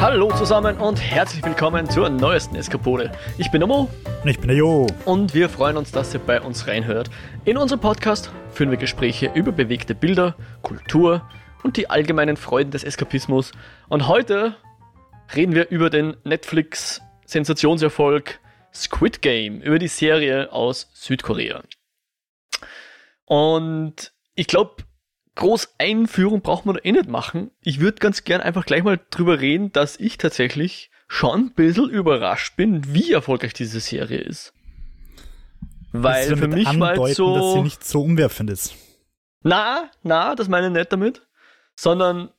Hallo zusammen und herzlich willkommen zur neuesten Eskapode. Ich bin der Mo. Und ich bin der Jo. Und wir freuen uns, dass ihr bei uns reinhört. In unserem Podcast führen wir Gespräche über bewegte Bilder, Kultur und die allgemeinen Freuden des Eskapismus. Und heute reden wir über den Netflix-Sensationserfolg Squid Game, über die Serie aus Südkorea. Und ich glaube, groß Einführung braucht man da eh nicht machen. Ich würde ganz gern einfach gleich mal drüber reden, dass ich tatsächlich schon ein bisschen überrascht bin, wie erfolgreich diese Serie ist. Weil für mich andeuten, war so. dass sie nicht so umwerfend ist. Na, na, das meine ich nicht damit. Sondern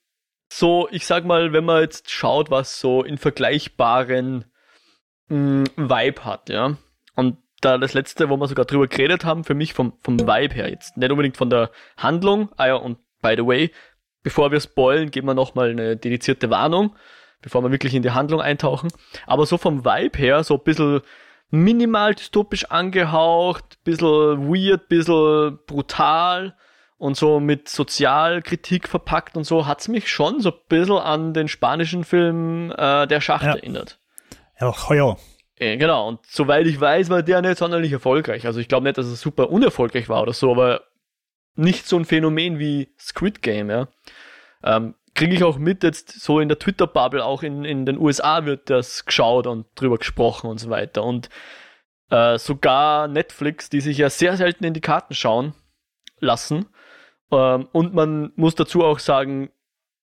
so, ich sag mal, wenn man jetzt schaut, was so in vergleichbaren mh, mm, Vibe hat, ja. Und da das letzte, wo wir sogar drüber geredet haben, für mich vom, vom Vibe her jetzt. Nicht unbedingt von der Handlung. Ah ja, und by the way, bevor wir spoilen, geben wir nochmal eine dedizierte Warnung, bevor wir wirklich in die Handlung eintauchen. Aber so vom Vibe her, so ein bisschen minimal dystopisch angehaucht, bisschen weird, bisschen brutal und so mit Sozialkritik verpackt und so, hat's mich schon so ein bisschen an den spanischen Film äh, Der Schacht ja. erinnert. Ja, ja, äh, genau, und soweit ich weiß, war der nicht sonderlich erfolgreich. Also ich glaube nicht, dass es super unerfolgreich war oder so, aber nicht so ein Phänomen wie Squid Game, ja. Ähm, Kriege ich auch mit, jetzt so in der Twitter-Bubble, auch in, in den USA wird das geschaut und drüber gesprochen und so weiter. Und äh, sogar Netflix, die sich ja sehr selten in die Karten schauen lassen. Ähm, und man muss dazu auch sagen,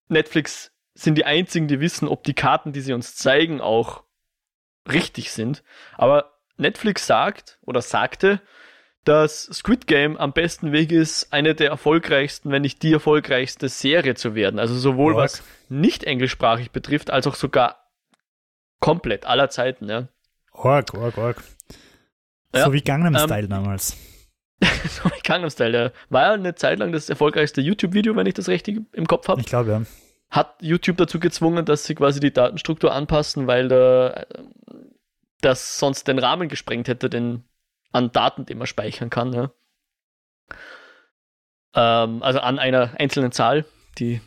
Netflix sind die einzigen, die wissen, ob die Karten, die sie uns zeigen, auch richtig sind. Aber Netflix sagt oder sagte, dass Squid Game am besten Weg ist, eine der erfolgreichsten, wenn nicht die erfolgreichste Serie zu werden. Also sowohl Org. was nicht englischsprachig betrifft, als auch sogar komplett aller Zeiten, ja. Org, org, org. Ja, so wie Gangnam ähm, Style damals. so wie Gangnam Style, ja. War ja eine Zeit lang das erfolgreichste YouTube-Video, wenn ich das richtig im Kopf habe. Ich glaube, ja hat YouTube dazu gezwungen, dass sie quasi die Datenstruktur anpassen, weil da, das sonst den Rahmen gesprengt hätte, den an Daten, den man speichern kann. Ja. Ähm, also an einer einzelnen Zahl, die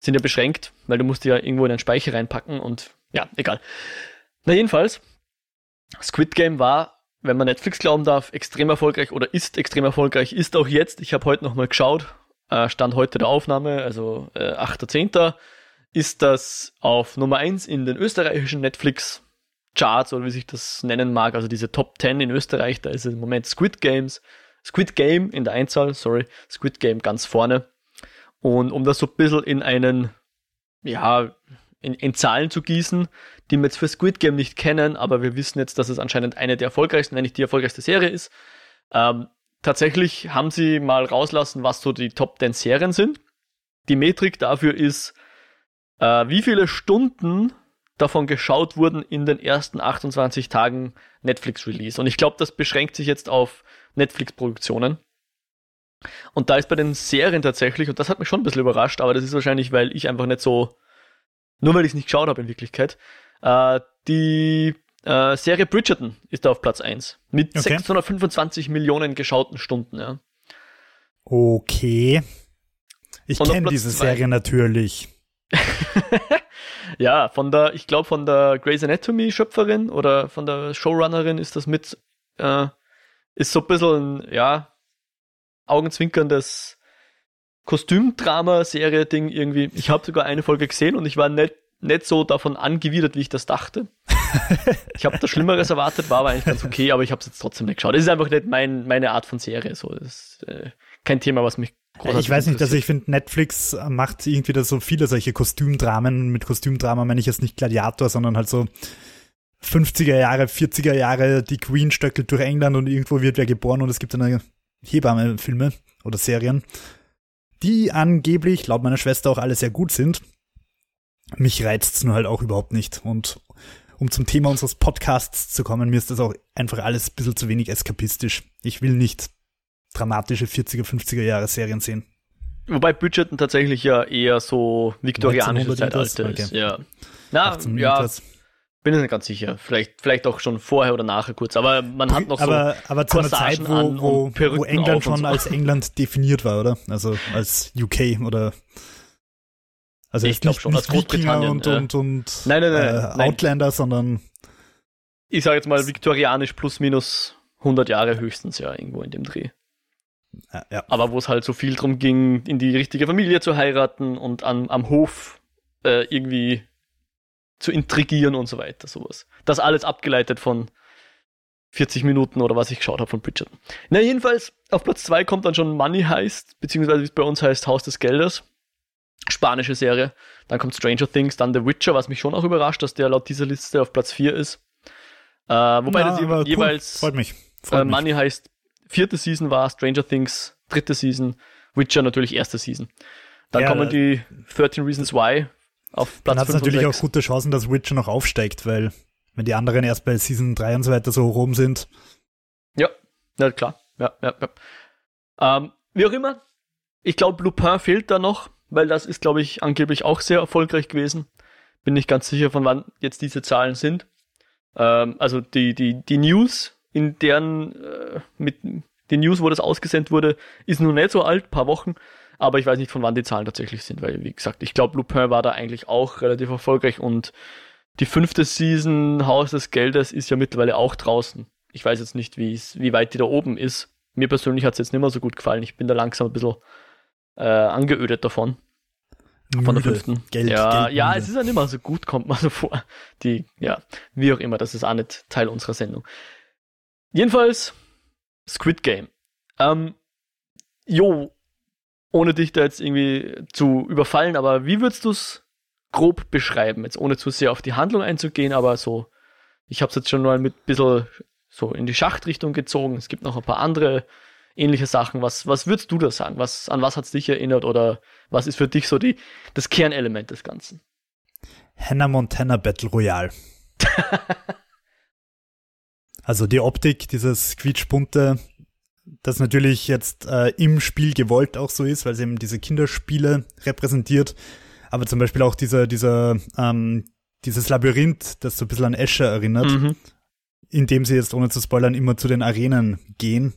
sind ja beschränkt, weil du musst die ja irgendwo in einen Speicher reinpacken und ja, egal. Na jedenfalls, Squid Game war, wenn man Netflix glauben darf, extrem erfolgreich oder ist extrem erfolgreich, ist auch jetzt. Ich habe heute nochmal geschaut, äh, Stand heute der Aufnahme, also äh, 8.10., ist das auf Nummer 1 in den österreichischen Netflix Charts oder wie sich das nennen mag, also diese Top 10 in Österreich, da ist im Moment Squid Games, Squid Game in der Einzahl, sorry, Squid Game ganz vorne. Und um das so ein bisschen in einen, ja, in, in Zahlen zu gießen, die wir jetzt für Squid Game nicht kennen, aber wir wissen jetzt, dass es anscheinend eine der erfolgreichsten, wenn nicht die erfolgreichste Serie ist. Ähm, tatsächlich haben sie mal rauslassen, was so die Top 10 Serien sind. Die Metrik dafür ist, äh, wie viele Stunden davon geschaut wurden in den ersten 28 Tagen Netflix-Release. Und ich glaube, das beschränkt sich jetzt auf Netflix-Produktionen. Und da ist bei den Serien tatsächlich, und das hat mich schon ein bisschen überrascht, aber das ist wahrscheinlich, weil ich einfach nicht so, nur weil ich es nicht geschaut habe in Wirklichkeit, äh, die äh, Serie Bridgerton ist da auf Platz 1 mit okay. 625 Millionen geschauten Stunden. Ja. Okay. Ich kenne diese zwei. Serie natürlich. ja, von der, ich glaube von der Grey's Anatomy Schöpferin oder von der Showrunnerin ist das mit, äh, ist so ein bisschen, ja, augenzwinkerndes Kostümdrama-Serie-Ding irgendwie. Ich habe sogar eine Folge gesehen und ich war nicht nicht so davon angewidert, wie ich das dachte. Ich habe da Schlimmeres erwartet, war aber eigentlich ganz okay, aber ich habe es jetzt trotzdem nicht geschaut. Es ist einfach nicht mein, meine Art von Serie. So, das ist äh, kein Thema, was mich ich weiß nicht, also ich finde, Netflix macht irgendwie da so viele solche Kostümdramen. Mit Kostümdrama meine ich jetzt nicht Gladiator, sondern halt so 50er Jahre, 40er Jahre, die Queen stöckelt durch England und irgendwo wird wer geboren und es gibt eine Hebamme-Filme oder Serien, die angeblich, laut meiner Schwester, auch alle sehr gut sind mich reizt es nur halt auch überhaupt nicht. Und um zum Thema unseres Podcasts zu kommen, mir ist das auch einfach alles ein bisschen zu wenig eskapistisch. Ich will nicht dramatische 40er, 50er Jahre Serien sehen. Wobei Budgeten tatsächlich ja eher so viktorianische Zeitalter ist. Okay. Ja. Na, ja, bin ich nicht ganz sicher. Vielleicht, vielleicht auch schon vorher oder nachher kurz. Aber man hat noch aber, so Aber zu einer Zeit, wo, wo, wo England schon so. als England definiert war, oder? Also als UK oder Also ich glaube schon, Wikinger Großbritannien. und, äh, und, und Nein, nein, nein, äh, nein. Outlander, sondern ich sage jetzt mal viktorianisch plus minus 100 Jahre höchstens, ja, irgendwo in dem Dreh. ja, ja. Aber wo es halt so viel drum ging, in die richtige Familie zu heiraten und an, am Hof äh, irgendwie zu intrigieren und so weiter, sowas. Das alles abgeleitet von 40 Minuten oder was ich geschaut habe von Bridgerton. Na, jedenfalls, auf Platz 2 kommt dann schon Money Heist, beziehungsweise wie es bei uns heißt, Haus des Geldes. Spanische Serie. Dann kommt Stranger Things, dann The Witcher, was mich schon auch überrascht, dass der laut dieser Liste auf Platz 4 ist. Äh, wobei Ja, das je cool. jeweils Freut mich. Freut äh, mich. Money heißt vierte Season war, Stranger Things dritte Season, Witcher natürlich erste Season. Dann Ja, kommen die 13 Reasons Why auf Dann Platz hat es 5 und natürlich auch 6. gute Chancen, dass Witcher noch aufsteigt, weil wenn die anderen erst bei Season 3 und so weiter so hoch oben sind, Ja, ja klar. Ja, ja, ja. Ähm, wie auch immer, ich glaube, Lupin fehlt da noch, weil das ist, glaube ich, angeblich auch sehr erfolgreich gewesen. Bin nicht ganz sicher, von wann jetzt diese Zahlen sind. Ähm, also die, die, die News, in deren, äh, mit die News, wo das ausgesendet wurde, ist noch nicht so alt, paar Wochen. Aber ich weiß nicht, von wann die Zahlen tatsächlich sind, weil, wie gesagt, ich glaube, Lupin war da eigentlich auch relativ erfolgreich und die fünfte Season Haus des Geldes ist ja mittlerweile auch draußen. Ich weiß jetzt nicht, wie weit die da oben ist. Mir persönlich hat es jetzt nicht mehr so gut gefallen. Ich bin da langsam ein bisschen äh, angeödet davon. Von der müde. fünften. Geld, ja, Geld ja, müde. es ist ja nicht mehr so gut, kommt man so vor. Die, ja, wie auch immer, das ist auch nicht Teil unserer Sendung. Jedenfalls, Squid Game. Ähm, jo, ohne dich da jetzt irgendwie zu überfallen, aber wie würdest du es grob beschreiben? Jetzt ohne zu sehr auf die Handlung einzugehen, aber so, ich habe es jetzt schon mal mit ein bisschen so in die Schachtrichtung gezogen. Es gibt noch ein paar andere ähnliche Sachen. Was, was würdest du da sagen? Was, an was hat es dich erinnert oder was ist für dich so die, das Kernelement des Ganzen? Hannah Montana Battle Royale. also die Optik, dieses quietschbunte, das natürlich jetzt äh, im Spiel gewollt auch so ist, weil es eben diese Kinderspiele repräsentiert. Aber zum Beispiel auch dieser, dieser, ähm, dieses Labyrinth, das so ein bisschen an Escher erinnert, Mhm. in dem sie jetzt, ohne zu spoilern, immer zu den Arenen gehen.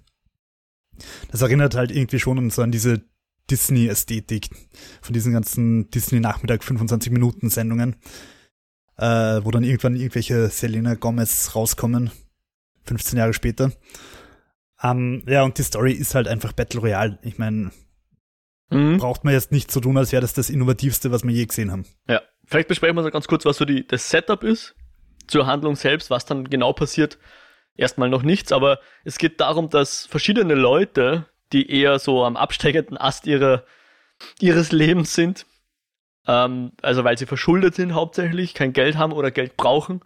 Das erinnert halt irgendwie schon an so an diese Disney-Ästhetik von diesen ganzen Disney-Nachmittag 25 Minuten Sendungen, äh, wo dann irgendwann irgendwelche Selena Gomez rauskommen, 15 Jahre später. Ähm, ja, und die Story ist halt einfach Battle Royale. Ich meine, Mhm. braucht man jetzt nicht so tun, als wäre das das Innovativste, was wir je gesehen haben. Ja, vielleicht besprechen wir so ganz kurz, was so die, das Setup ist zur Handlung selbst, was dann genau passiert. Erstmal noch nichts, aber es geht darum, dass verschiedene Leute, die eher so am absteigenden Ast ihrer, ihres Lebens sind, ähm, also weil sie verschuldet sind hauptsächlich, kein Geld haben oder Geld brauchen,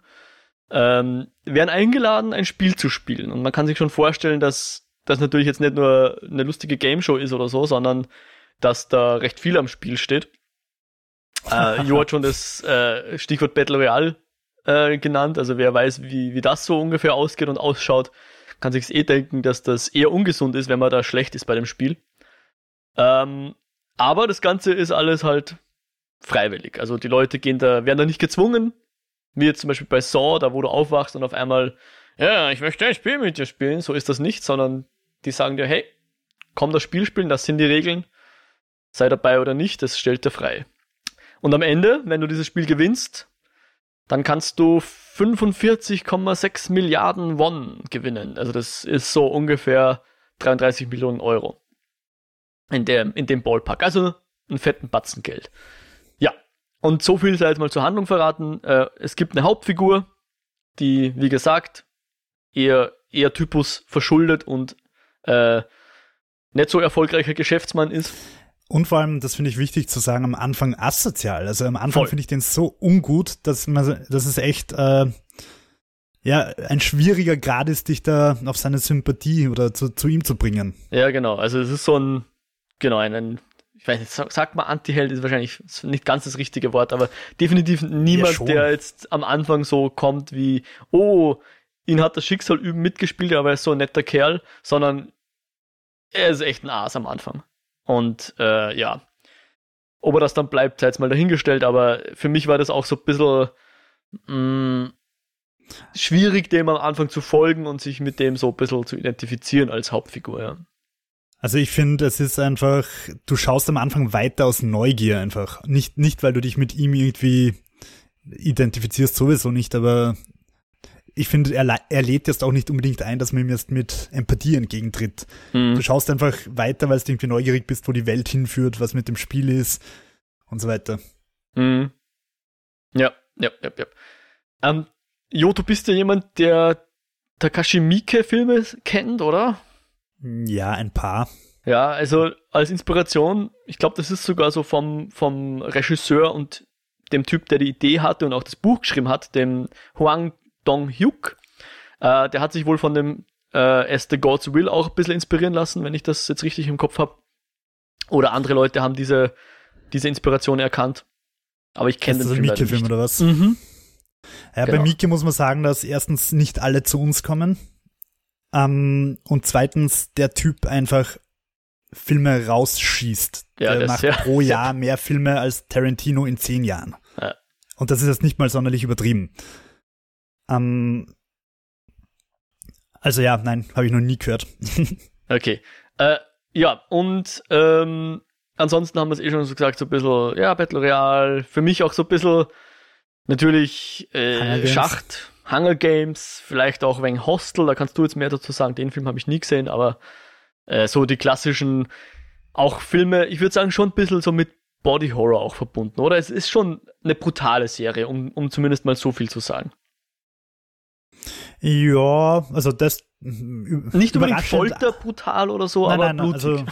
ähm, werden eingeladen, ein Spiel zu spielen. Und man kann sich schon vorstellen, dass das natürlich jetzt nicht nur eine lustige Game Show ist oder so, sondern dass da recht viel am Spiel steht. Äh, Jo hat schon das äh, Stichwort Battle Royale äh, genannt. Also wer weiß, wie, wie das so ungefähr ausgeht und ausschaut, kann sich's eh denken, dass das eher ungesund ist, wenn man da schlecht ist bei dem Spiel. Ähm, aber das Ganze ist alles halt freiwillig. Also die Leute gehen da, werden da nicht gezwungen, wie jetzt zum Beispiel bei Saw, da wo du aufwachst und auf einmal, ja, ich möchte ein Spiel mit dir spielen. So ist das nicht, sondern die sagen dir, hey, komm das Spiel spielen, das sind die Regeln. Sei dabei oder nicht, das stellt dir frei. Und am Ende, wenn du dieses Spiel gewinnst, dann kannst du 45,6 Milliarden Won gewinnen. Also das ist so ungefähr 33 Millionen Euro. In dem, in dem Ballpark. Also einen fetten Batzen Geld. Ja. Und so viel sei jetzt mal zur Handlung verraten. Äh, es gibt eine Hauptfigur, die, wie gesagt, eher, eher Typus verschuldet und äh, nicht so erfolgreicher Geschäftsmann ist. Und vor allem, das finde ich wichtig zu sagen, am Anfang asozial. Also am Anfang finde ich den so ungut, dass man, dass es echt, äh, ja, ein schwieriger Grad ist, dich da auf seine Sympathie oder zu, zu ihm zu bringen. Ja, genau. Also es ist so ein, genau, ein, ein ich weiß nicht, sag, sag mal Anti-Held ist wahrscheinlich nicht ganz das richtige Wort, aber definitiv niemand, schon. der jetzt am Anfang so kommt wie, oh, ihn hat das Schicksal üben mitgespielt, aber er ist so ein netter Kerl, sondern er ist echt ein Aas am Anfang. Und äh, ja, ob er das dann bleibt, sei jetzt mal dahingestellt, aber für mich war das auch so ein bisschen mh, schwierig, dem am Anfang zu folgen und sich mit dem so ein bisschen zu identifizieren als Hauptfigur, ja. Also ich finde, es ist einfach, du schaust am Anfang weiter aus Neugier einfach. Nicht, nicht weil du dich mit ihm irgendwie identifizierst, sowieso nicht, aber ich finde, er, er lädt jetzt auch nicht unbedingt ein, dass man ihm jetzt mit Empathie entgegentritt. Mhm. Du schaust einfach weiter, weil du irgendwie neugierig bist, wo die Welt hinführt, was mit dem Spiel ist und so weiter. Mhm. Ja, ja, ja, ja. Ähm, jo, du bist ja jemand, der Takashi Miike-Filme kennt, oder? Ja, ein paar. Ja, also als Inspiration, ich glaube, das ist sogar so vom, vom Regisseur und dem Typ, der die Idee hatte und auch das Buch geschrieben hat, dem Huang Dong-hyuk. Äh, der hat sich wohl von dem äh, As the Gods Will auch ein bisschen inspirieren lassen, wenn ich das jetzt richtig im Kopf habe. Oder andere Leute haben diese, diese Inspiration erkannt. Aber ich kenne den Film, Mieke Film oder was? Mhm. Ja, genau. bei Mieke muss man sagen, dass erstens nicht alle zu uns kommen. Ähm, und zweitens der Typ einfach Filme rausschießt. Ja, der macht ja, pro Jahr mehr Filme als Tarantino in zehn Jahren. Ja. Und das ist jetzt nicht mal sonderlich übertrieben. Ähm, also ja, nein, habe ich noch nie gehört. okay. Äh, ja, und ähm, ansonsten haben wir es eh schon so gesagt, so ein bisschen, ja, Battle Royale, für mich auch so ein bisschen natürlich äh, Schacht, Hunger Games, vielleicht auch wegen Hostel, da kannst du jetzt mehr dazu sagen, den Film habe ich nie gesehen, aber äh, so die klassischen, auch Filme, ich würde sagen, schon ein bisschen so mit Body Horror auch verbunden, oder? Es ist schon eine brutale Serie, um, um zumindest mal so viel zu sagen. Ja, also das nicht unbedingt Folter brutal oder so, nein, aber nein, blutig. Also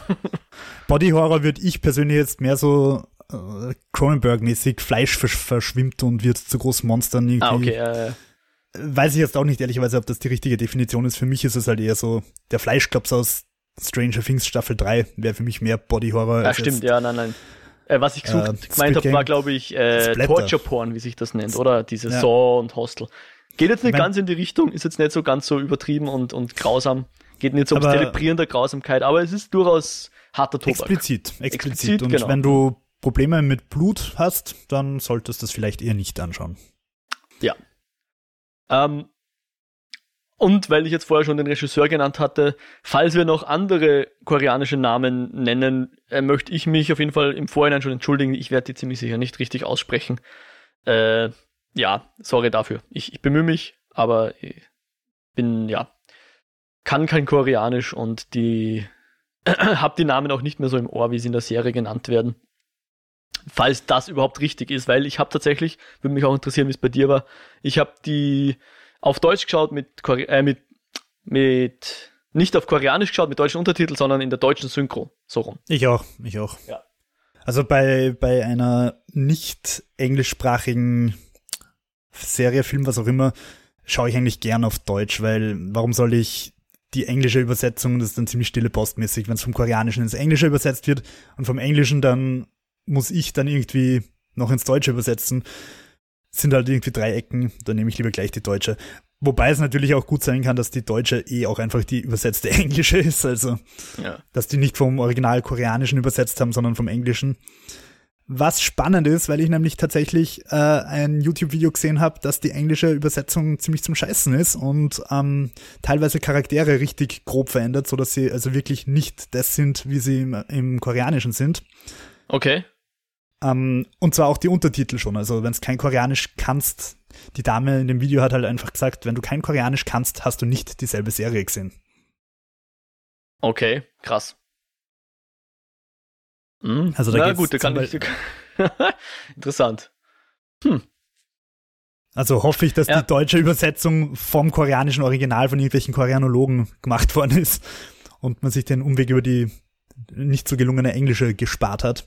Body Horror würde ich persönlich jetzt mehr so äh, Cronenberg-mäßig Fleisch versch verschwimmt und wird zu großen Monstern irgendwie. Ah, okay, äh, Weiß ich jetzt auch nicht ehrlicherweise, ob das die richtige Definition ist. Für mich ist es halt eher so der Fleischklops aus Stranger Things Staffel 3 wäre für mich mehr Body Horror. Ja, stimmt, ja, nein, nein. Äh, was ich gesucht, äh, gemeint habe, war, glaube ich, äh, Torture Porn, wie sich das nennt, oder? Diese ja. Saw und Hostel. Geht jetzt nicht mein, ganz in die Richtung, ist jetzt nicht so ganz so übertrieben und, und grausam. Geht nicht so ums Zelebrieren der Grausamkeit, aber es ist durchaus harter Tobak. Explizit, explizit. explizit und genau. wenn du Probleme mit Blut hast, dann solltest du das vielleicht eher nicht anschauen. Ja. Ähm, und weil ich jetzt vorher schon den Regisseur genannt hatte, falls wir noch andere koreanische Namen nennen, äh, möchte ich mich auf jeden Fall im Vorhinein schon entschuldigen. Ich werde die ziemlich sicher nicht richtig aussprechen. Äh, ja, sorry dafür. Ich, ich bemühe mich, aber ich bin, ja, kann kein Koreanisch und die, hab die Namen auch nicht mehr so im Ohr, wie sie in der Serie genannt werden. Falls das überhaupt richtig ist, weil ich habe tatsächlich, würde mich auch interessieren, wie es bei dir war, ich habe die auf Deutsch geschaut mit, Kore äh, mit, mit, nicht auf Koreanisch geschaut mit deutschen Untertiteln, sondern in der deutschen Synchro, so rum. Ich auch, ich auch. Ja. Also bei, bei einer nicht englischsprachigen Serie, Film, was auch immer, schaue ich eigentlich gern auf Deutsch, weil warum soll ich die englische Übersetzung, das ist dann ziemlich stille postmäßig, wenn es vom Koreanischen ins Englische übersetzt wird und vom Englischen dann muss ich dann irgendwie noch ins Deutsche übersetzen. Sind halt irgendwie drei Ecken, dann nehme ich lieber gleich die deutsche. Wobei es natürlich auch gut sein kann, dass die deutsche eh auch einfach die übersetzte englische ist, also ja. dass die nicht vom Original Koreanischen übersetzt haben, sondern vom Englischen. Was spannend ist, weil ich nämlich tatsächlich äh, ein YouTube-Video gesehen habe, dass die englische Übersetzung ziemlich zum Scheißen ist und ähm, teilweise Charaktere richtig grob verändert, so dass sie also wirklich nicht das sind, wie sie im, im Koreanischen sind. Okay. Ähm, und zwar auch die Untertitel schon. Also wenn du kein Koreanisch kannst, die Dame in dem Video hat halt einfach gesagt, wenn du kein Koreanisch kannst, hast du nicht dieselbe Serie gesehen. Okay, krass. Mhm. Also da Na gut, da kann ich. Interessant. Hm. Also hoffe ich, dass ja. die deutsche Übersetzung vom koreanischen Original von irgendwelchen Koreanologen gemacht worden ist und man sich den Umweg über die nicht so gelungene englische gespart hat.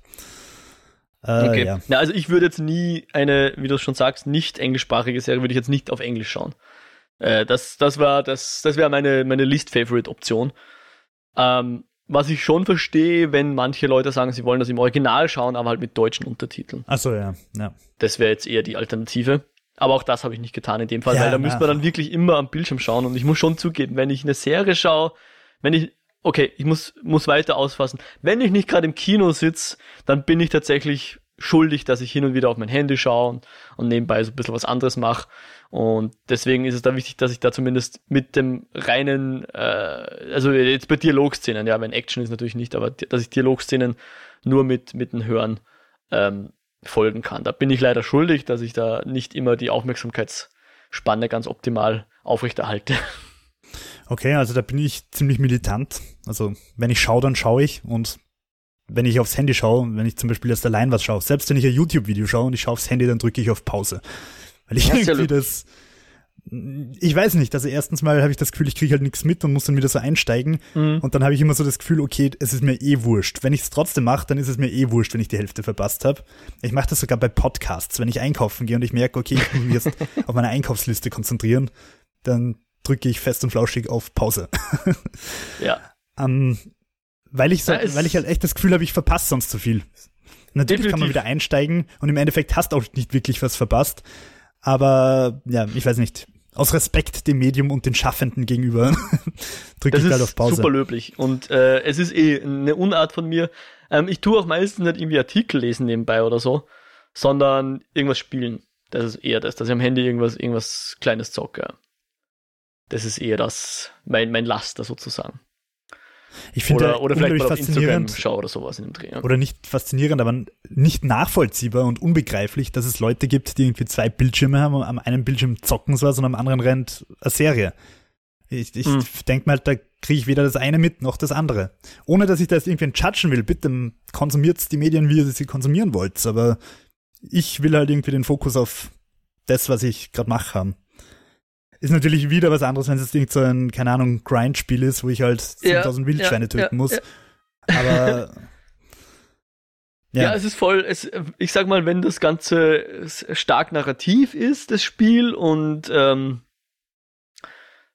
Äh, okay. Ja. ja. also ich würde jetzt nie eine, wie du schon sagst, nicht englischsprachige Serie würde ich jetzt nicht auf Englisch schauen. Äh, das, das war, das, das wäre meine, meine least favorite Option. Ähm, was ich schon verstehe, wenn manche Leute sagen, sie wollen das im Original schauen, aber halt mit deutschen Untertiteln. Ach so, ja. ja. Das wäre jetzt eher die Alternative. Aber auch das habe ich nicht getan in dem Fall, ja, weil da müsste man dann wirklich immer am Bildschirm schauen. Und ich muss schon zugeben, wenn ich eine Serie schaue, wenn ich, okay, ich muss, muss weiter ausfassen. Wenn ich nicht gerade im Kino sitze, dann bin ich tatsächlich schuldig, dass ich hin und wieder auf mein Handy schaue und, und nebenbei so ein bisschen was anderes mache. Und deswegen ist es da wichtig, dass ich da zumindest mit dem reinen, äh, also jetzt bei Dialogszenen, ja, wenn Action ist natürlich nicht, aber dass ich Dialogszenen nur mit, mit dem Hören ähm, folgen kann. Da bin ich leider schuldig, dass ich da nicht immer die Aufmerksamkeitsspanne ganz optimal aufrechterhalte. Okay, also da bin ich ziemlich militant. Also wenn ich schaue, dann schaue ich und wenn ich aufs Handy schaue, wenn ich zum Beispiel erst allein was schaue, selbst wenn ich ein YouTube-Video schaue und ich schaue aufs Handy, dann drücke ich auf Pause. Weil ich irgendwie ja das, ich weiß nicht, also erstens mal habe ich das Gefühl, ich kriege halt nichts mit und muss dann wieder so einsteigen mhm. und dann habe ich immer so das Gefühl, okay, es ist mir eh wurscht. Wenn ich es trotzdem mache, dann ist es mir eh wurscht, wenn ich die Hälfte verpasst habe. Ich mache das sogar bei Podcasts, wenn ich einkaufen gehe und ich merke, okay, ich muss mich jetzt auf meine Einkaufsliste konzentrieren, dann drücke ich fest und flauschig auf Pause. ja. Um, ähm, weil ich so, weil ich halt echt das Gefühl habe, ich verpasse sonst zu viel. Natürlich Definitiv. kann man wieder einsteigen und im Endeffekt hast auch nicht wirklich was verpasst. Aber ja, ich weiß nicht. Aus Respekt dem Medium und den Schaffenden gegenüber drücke ich halt auf Pause. Super löblich. Und äh, es ist eh eine Unart von mir. Ähm, ich tue auch meistens nicht irgendwie Artikel lesen nebenbei oder so, sondern irgendwas spielen. Das ist eher das, dass ich am Handy irgendwas, irgendwas Kleines zocke. Das ist eher das, mein, mein Laster sozusagen. Ich finde oder, oder vielleicht mal auf Instagram schau oder sowas in dem Dreh. Oder nicht faszinierend, aber nicht nachvollziehbar und unbegreiflich, dass es Leute gibt, die irgendwie zwei Bildschirme haben und am einen Bildschirm zocken sowas und am anderen rennt eine Serie. Ich, ich hm. denke mal, da kriege ich weder das eine mit noch das andere. Ohne dass ich das irgendwie judgen will. Bitte konsumiert die Medien, wie ihr sie konsumieren wollt. Aber ich will halt irgendwie den Fokus auf das, was ich gerade mache, haben. Ist natürlich wieder was anderes, wenn es jetzt so ein, keine Ahnung, Grind-Spiel ist, wo ich halt 10.000 ja, Wildschweine ja, töten ja, muss. Aber. Ja. es ist voll, es, ich sag mal, wenn das Ganze stark narrativ ist, das Spiel, und ähm,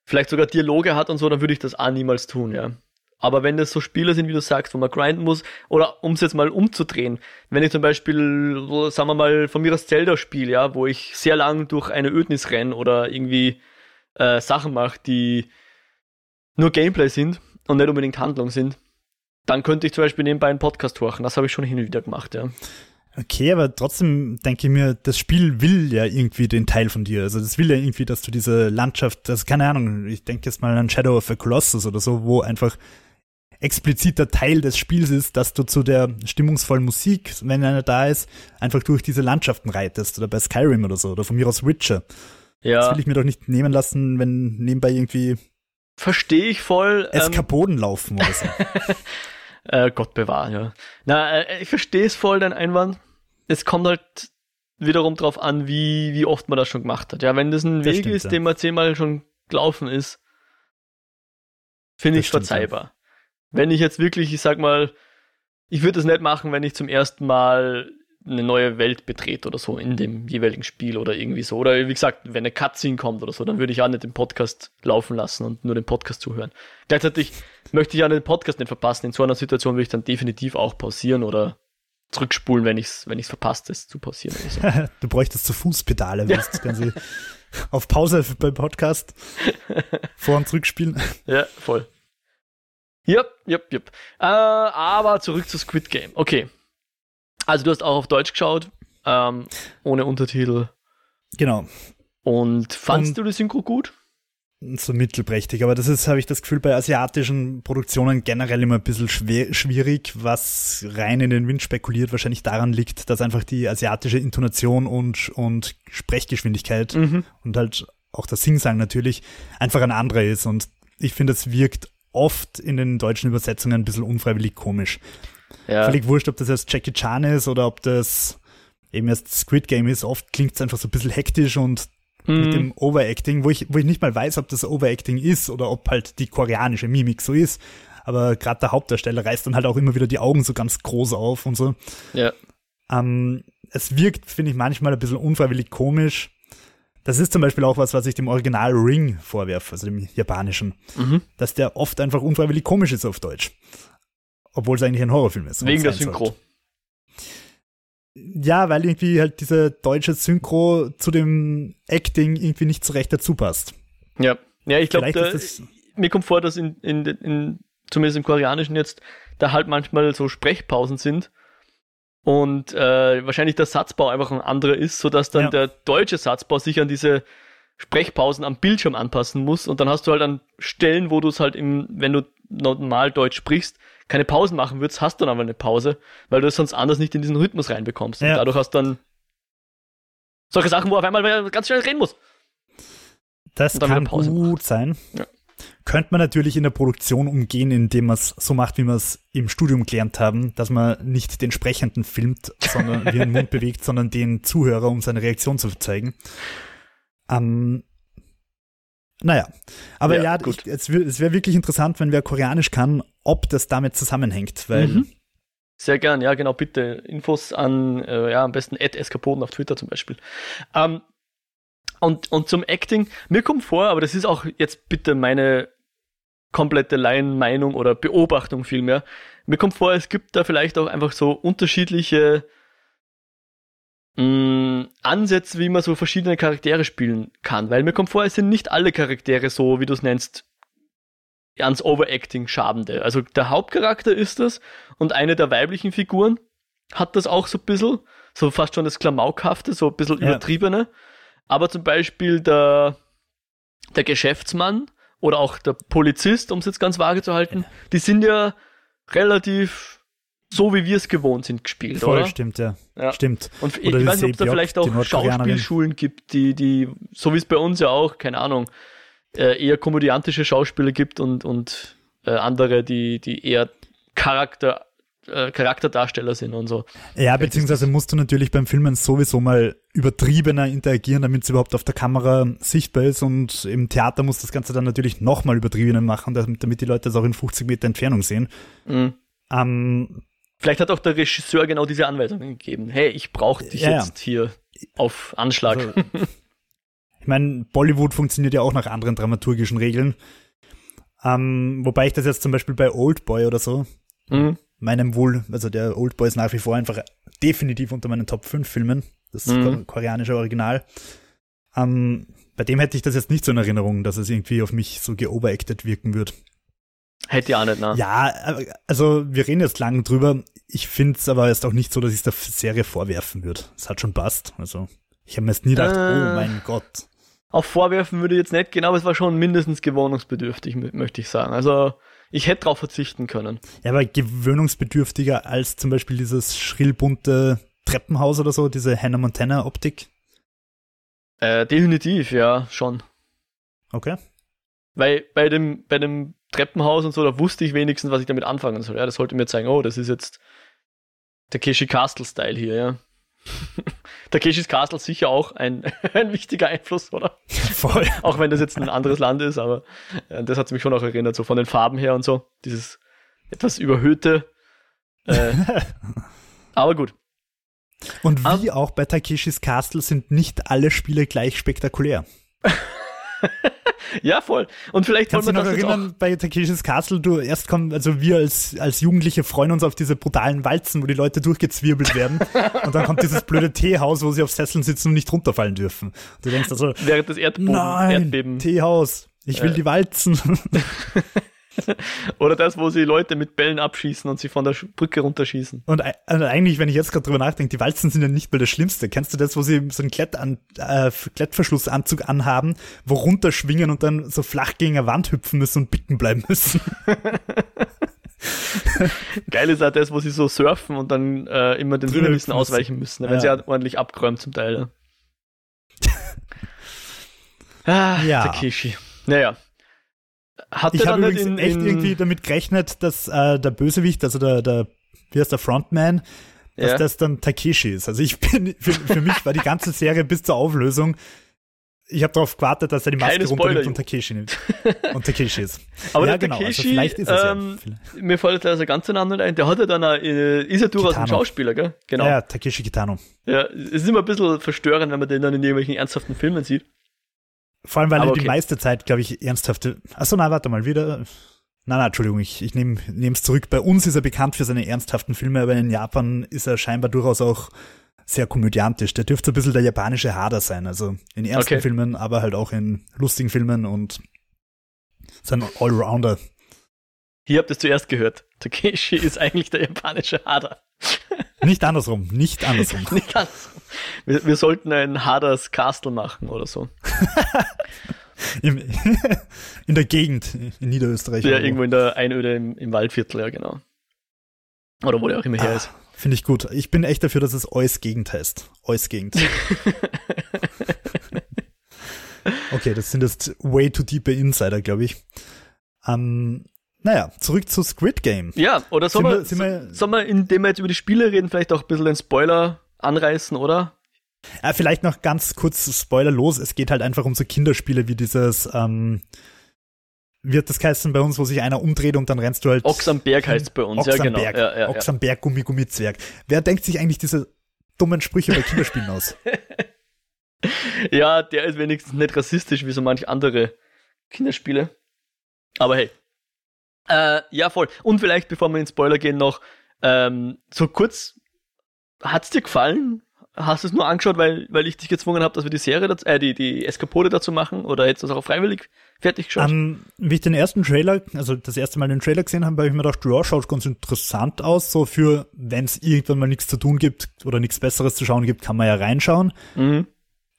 vielleicht sogar Dialoge hat und so, dann würde ich das auch niemals tun, ja. Aber wenn das so Spiele sind, wie du sagst, wo man grinden muss, oder um es jetzt mal umzudrehen, wenn ich zum Beispiel, so, sagen wir mal, von mir das Zelda-Spiel, ja, wo ich sehr lang durch eine Ödnis renne oder irgendwie äh, Sachen macht, die nur Gameplay sind und nicht unbedingt Handlung sind, dann könnte ich zum Beispiel nebenbei einen Podcast horchen. Das habe ich schon hin und wieder gemacht, ja. Okay, aber trotzdem denke ich mir, das Spiel will ja irgendwie den Teil von dir. Also das will ja irgendwie, dass du diese Landschaft, also keine Ahnung, ich denke jetzt mal an Shadow of a Colossus oder so, wo einfach expliziter Teil des Spiels ist, dass du zu der stimmungsvollen Musik, wenn einer da ist, einfach durch diese Landschaften reitest oder bei Skyrim oder so oder von mir aus Witcher. Ja. Das will ich mir doch nicht nehmen lassen, wenn nebenbei irgendwie. Verstehe ich voll. Eskapoden ähm, laufen oder so. äh, Gott bewahren, ja. Na, äh, ich verstehe es voll, dein Einwand. Es kommt halt wiederum drauf an, wie, wie oft man das schon gemacht hat. Ja, wenn das ein das Weg stimmt, ist, ja. den man zehnmal schon gelaufen ist, finde ich verzeihbar. Ja. Wenn ich jetzt wirklich, ich sag mal, ich würde es nicht machen, wenn ich zum ersten Mal eine neue Welt betrete oder so in dem jeweiligen Spiel oder irgendwie so. Oder wie gesagt, wenn eine Cutscene kommt oder so, dann würde ich auch nicht den Podcast laufen lassen und nur den Podcast zuhören. Gleichzeitig möchte ich ja den Podcast nicht verpassen. In so einer Situation würde ich dann definitiv auch pausieren oder zurückspulen, wenn ich es wenn ich's verpasst ist, zu pausieren. So. du bräuchtest zu Fußpedale, wenn ja. du Ganze auf Pause beim Podcast vor- und zurückspielen. Ja, voll. Yep, yep, yep. Äh, aber zurück zu Squid Game. Okay, also du hast auch auf Deutsch geschaut, ähm, ohne Untertitel. Genau. Und fandst du die Synchro gut? So mittelprächtig, aber das ist, habe ich das Gefühl, bei asiatischen Produktionen generell immer ein bisschen schwer, schwierig, was rein in den Wind spekuliert, wahrscheinlich daran liegt, dass einfach die asiatische Intonation und, und Sprechgeschwindigkeit mhm. und halt auch das Singsang natürlich einfach eine andere ist. Und ich finde, es wirkt oft in den deutschen Übersetzungen ein bisschen unfreiwillig komisch. Ja. Völlig wurscht, ob das jetzt Jackie Chan ist oder ob das eben erst Squid Game ist. Oft klingt es einfach so ein bisschen hektisch und mhm. mit dem Overacting, wo ich, wo ich nicht mal weiß, ob das Overacting ist oder ob halt die koreanische Mimik so ist. Aber gerade der Hauptdarsteller reißt dann halt auch immer wieder die Augen so ganz groß auf und so. Ja. Ähm, es wirkt, finde ich, manchmal ein bisschen unfreiwillig komisch. Das ist zum Beispiel auch was, was ich dem Original Ring vorwerfe, also dem japanischen. Mhm. Dass der oft einfach unfreiwillig komisch ist auf Deutsch. Obwohl es eigentlich ein Horrorfilm ist. Wegen der Synchro. Sollte. Ja, weil irgendwie halt diese deutsche Synchro zu dem Acting irgendwie nicht so recht dazu passt. Ja, ja, ich glaube, mir kommt vor, dass in, in, in, zumindest im Koreanischen jetzt, da halt manchmal so Sprechpausen sind, und äh, wahrscheinlich der Satzbau einfach ein anderer ist, sodass dann Ja. der deutsche Satzbau sich an diese Sprechpausen am Bildschirm anpassen muss und dann hast du halt an Stellen, wo du es halt im, wenn du normal Deutsch sprichst, keine Pausen machen würdest, hast du dann aber eine Pause, weil du es sonst anders nicht in diesen Rhythmus reinbekommst. Und Ja. dadurch hast du dann solche Sachen, wo auf einmal ganz schnell reden muss. Das Und kann gut sein. Ja. Könnte man natürlich in der Produktion umgehen, indem man es so macht, wie wir es im Studium gelernt haben, dass man nicht den Sprechenden filmt, sondern wie den Mund bewegt, sondern den Zuhörer, um seine Reaktion zu zeigen. Ähm, naja, aber Ja, ja, gut. ich, es, wär- es wäre wirklich interessant, wenn wer Koreanisch kann, ob das damit zusammenhängt, weil Mhm. Sehr gern, ja, genau, bitte. Infos an, äh, ja, am besten Eskapoden auf Twitter zum Beispiel. Ähm, und, und zum Acting, mir kommt vor, aber das ist auch jetzt bitte meine komplette Laienmeinung oder Beobachtung vielmehr. Mir kommt vor, es gibt da vielleicht auch einfach so unterschiedliche mh, Ansätze, wie man so verschiedene Charaktere spielen kann. Weil mir kommt vor, es sind nicht alle Charaktere so, wie du es nennst, ans Overacting schabende. Also der Hauptcharakter ist das und eine der weiblichen Figuren hat das auch so ein bisschen, so fast schon das Klamaukhafte, so ein bisschen Ja. übertriebene. Aber zum Beispiel der, der Geschäftsmann oder auch der Polizist, um es jetzt ganz vage zu halten, die sind ja relativ so, wie wir es gewohnt sind, gespielt, voll oder? stimmt, ja. Ja. Stimmt. Und ich, Oder ich weiß nicht, ob es da vielleicht auch. Schauspielschulen gibt, die, die, so wie es bei uns ja auch, keine Ahnung, äh, eher komödiantische Schauspieler gibt und, und äh, andere, die, die eher Charakter, äh, Charakterdarsteller sind und so. Ja, beziehungsweise musst du natürlich beim Filmen sowieso mal übertriebener interagieren, damit es überhaupt auf der Kamera sichtbar ist und im Theater muss das Ganze dann natürlich nochmal übertriebener machen, damit, damit die Leute das auch in 50 Meter Entfernung sehen. Mhm. Ähm, Vielleicht hat auch der Regisseur genau diese Anweisungen gegeben. Hey, ich brauche dich Ja, jetzt hier auf Anschlag. Also, ich meine, Bollywood funktioniert ja auch nach anderen dramaturgischen Regeln. Ähm, wobei ich das jetzt zum Beispiel bei Oldboy oder so, mhm. meinem wohl, also der Oldboy ist nach wie vor einfach definitiv unter meinen Top 5 Filmen, das Mhm. koreanische Original. Ähm, bei dem hätte ich das jetzt nicht so in Erinnerung, dass es irgendwie auf mich so geoveracted wirken wird. Hätte ja auch nicht, ne? Ja, also wir reden jetzt lang drüber. Ich finde es aber jetzt auch nicht so, dass ich es der Serie vorwerfen würde. Es hat schon passt. Also ich habe mir jetzt nie gedacht, Äh. oh mein Gott. Auch vorwerfen würde ich jetzt nicht gehen, aber es war schon mindestens gewohnungsbedürftig, mö- möchte ich sagen. Also ich hätte darauf verzichten können. Ja, aber gewöhnungsbedürftiger als zum Beispiel dieses schrillbunte Treppenhaus oder so, diese Hannah Montana Optik. Äh, definitiv, ja, schon. Okay. Weil bei dem, bei dem Treppenhaus und so, da wusste ich wenigstens, was ich damit anfangen soll. Ja, das sollte mir zeigen, oh, das ist jetzt Takeshi Castle Style hier, ja. Takeshis Castle sicher auch ein, ein wichtiger Einfluss, oder? Voll. Auch wenn das jetzt ein anderes Land ist, aber äh, das hat mich schon auch erinnert, so von den Farben her und so. Dieses etwas überhöhte. Äh, aber gut. Und wie auch bei Takeshis Castle sind nicht alle Spiele gleich spektakulär. Ja, voll. Und vielleicht Kannst du wollen wir noch das erinnern, bei Takeshis Castle, du erst kommen, also wir als, als Jugendliche freuen uns auf diese brutalen Walzen, wo die Leute durchgezwirbelt werden. und dann kommt dieses blöde Teehaus, wo sie auf Sesseln sitzen und nicht runterfallen dürfen. Und du denkst also, während des Erdboden, nein, Erdbeben. Teehaus, ich will Äh. die Walzen. Oder das, wo sie Leute mit Bällen abschießen und sie von der Brücke runterschießen. Und also eigentlich, wenn ich jetzt gerade drüber nachdenke, die Walzen sind ja nicht mal das Schlimmste. Kennst du das, wo sie so einen Klettan äh, Klettverschlussanzug anhaben, wo runterschwingen und dann so flach gegen eine Wand hüpfen müssen und bicken bleiben müssen? Geil ist auch das, wo sie so surfen und dann äh, immer den Hindernissen ausweichen müssen. Wenn Ja. sie ja ordentlich abgeräumt zum Teil. Ja. ah, Ja. Takeshi. Naja. Hat Ich habe übrigens in, echt in, irgendwie damit gerechnet, dass äh, der Bösewicht, also der, der, wie heißt der Frontman, dass ja. das dann Takeshi ist. Also ich bin, für, für mich war die ganze Serie bis zur Auflösung, ich habe darauf gewartet, dass er die Maske Keine runternimmt und Takeshi nimmt. Und Takeshi ist. Aber ja, der genau, also Takeshi, vielleicht ist es ähm, ja. mir fällt jetzt also ganz ein anderer ein, der hat ja dann, auch, äh, ist ja durchaus ein. Schauspieler, gell? Genau. Ja, ja, Takeshi Kitano. Ja, es ist immer ein bisschen verstörend, wenn man den dann in irgendwelchen ernsthaften Filmen sieht. Vor allem, weil er die okay. meiste Zeit, glaube ich, ernsthafte. Achso, na, warte mal, wieder. Nein, nein, Entschuldigung, ich, ich nehme es zurück. Bei uns ist er bekannt für seine ernsthaften Filme, aber in Japan ist er scheinbar durchaus auch sehr komödiantisch. Der dürfte so ein bisschen der japanische Hader sein. Also in ernsten Okay. Filmen, aber halt auch in lustigen Filmen und so ein Allrounder. Hier habt ihr es zuerst gehört. Takeshi ist eigentlich der japanische Hader. Nicht andersrum, nicht andersrum. nicht andersrum. Wir, wir sollten ein Harders Castle machen oder so. Im, in der Gegend in Niederösterreich. Ja, irgendwo in der Einöde im, im Waldviertel, ja, genau. Oder wo der auch immer her ah, ist. Finde ich gut. Ich bin echt dafür, dass es Eus Gegend heißt. Eus Gegend. okay, das sind jetzt way too deep Insider, glaube ich. Ähm, naja, zurück zu Squid Game. Ja, oder sollen wir, wir, wir, soll wir, indem wir jetzt über die Spiele reden, vielleicht auch ein bisschen den Spoiler anreißen, oder? Ja, vielleicht noch ganz kurz spoilerlos. Es geht halt einfach um so Kinderspiele wie dieses, ähm, wird das heißen bei uns, wo sich einer umdreht und dann rennst du halt. Ochs am Berg heißt es bei uns, Ochs ja genau. Berg, ja, ja, Ochs am Berg, Gummi, Gummi, Zwerg. Wer denkt sich eigentlich diese dummen Sprüche bei Kinderspielen aus? ja, der ist wenigstens nicht rassistisch wie so manche andere Kinderspiele. Aber hey. Äh, ja, voll. Und vielleicht, bevor wir in Spoiler gehen, noch ähm, so kurz, hat's dir gefallen? Hast du es nur angeschaut, weil, weil ich dich gezwungen habe, dass wir die Serie, dazu, äh, die, die Eskapode dazu machen? Oder hättest du es auch freiwillig fertig geschaut? Um, ähm, wie ich den ersten Trailer, also das erste Mal den Trailer gesehen habe, habe ich mir gedacht, ja, schaut ganz interessant aus. So für, wenn es irgendwann mal nichts zu tun gibt oder nichts Besseres zu schauen gibt, kann man ja reinschauen. Mhm.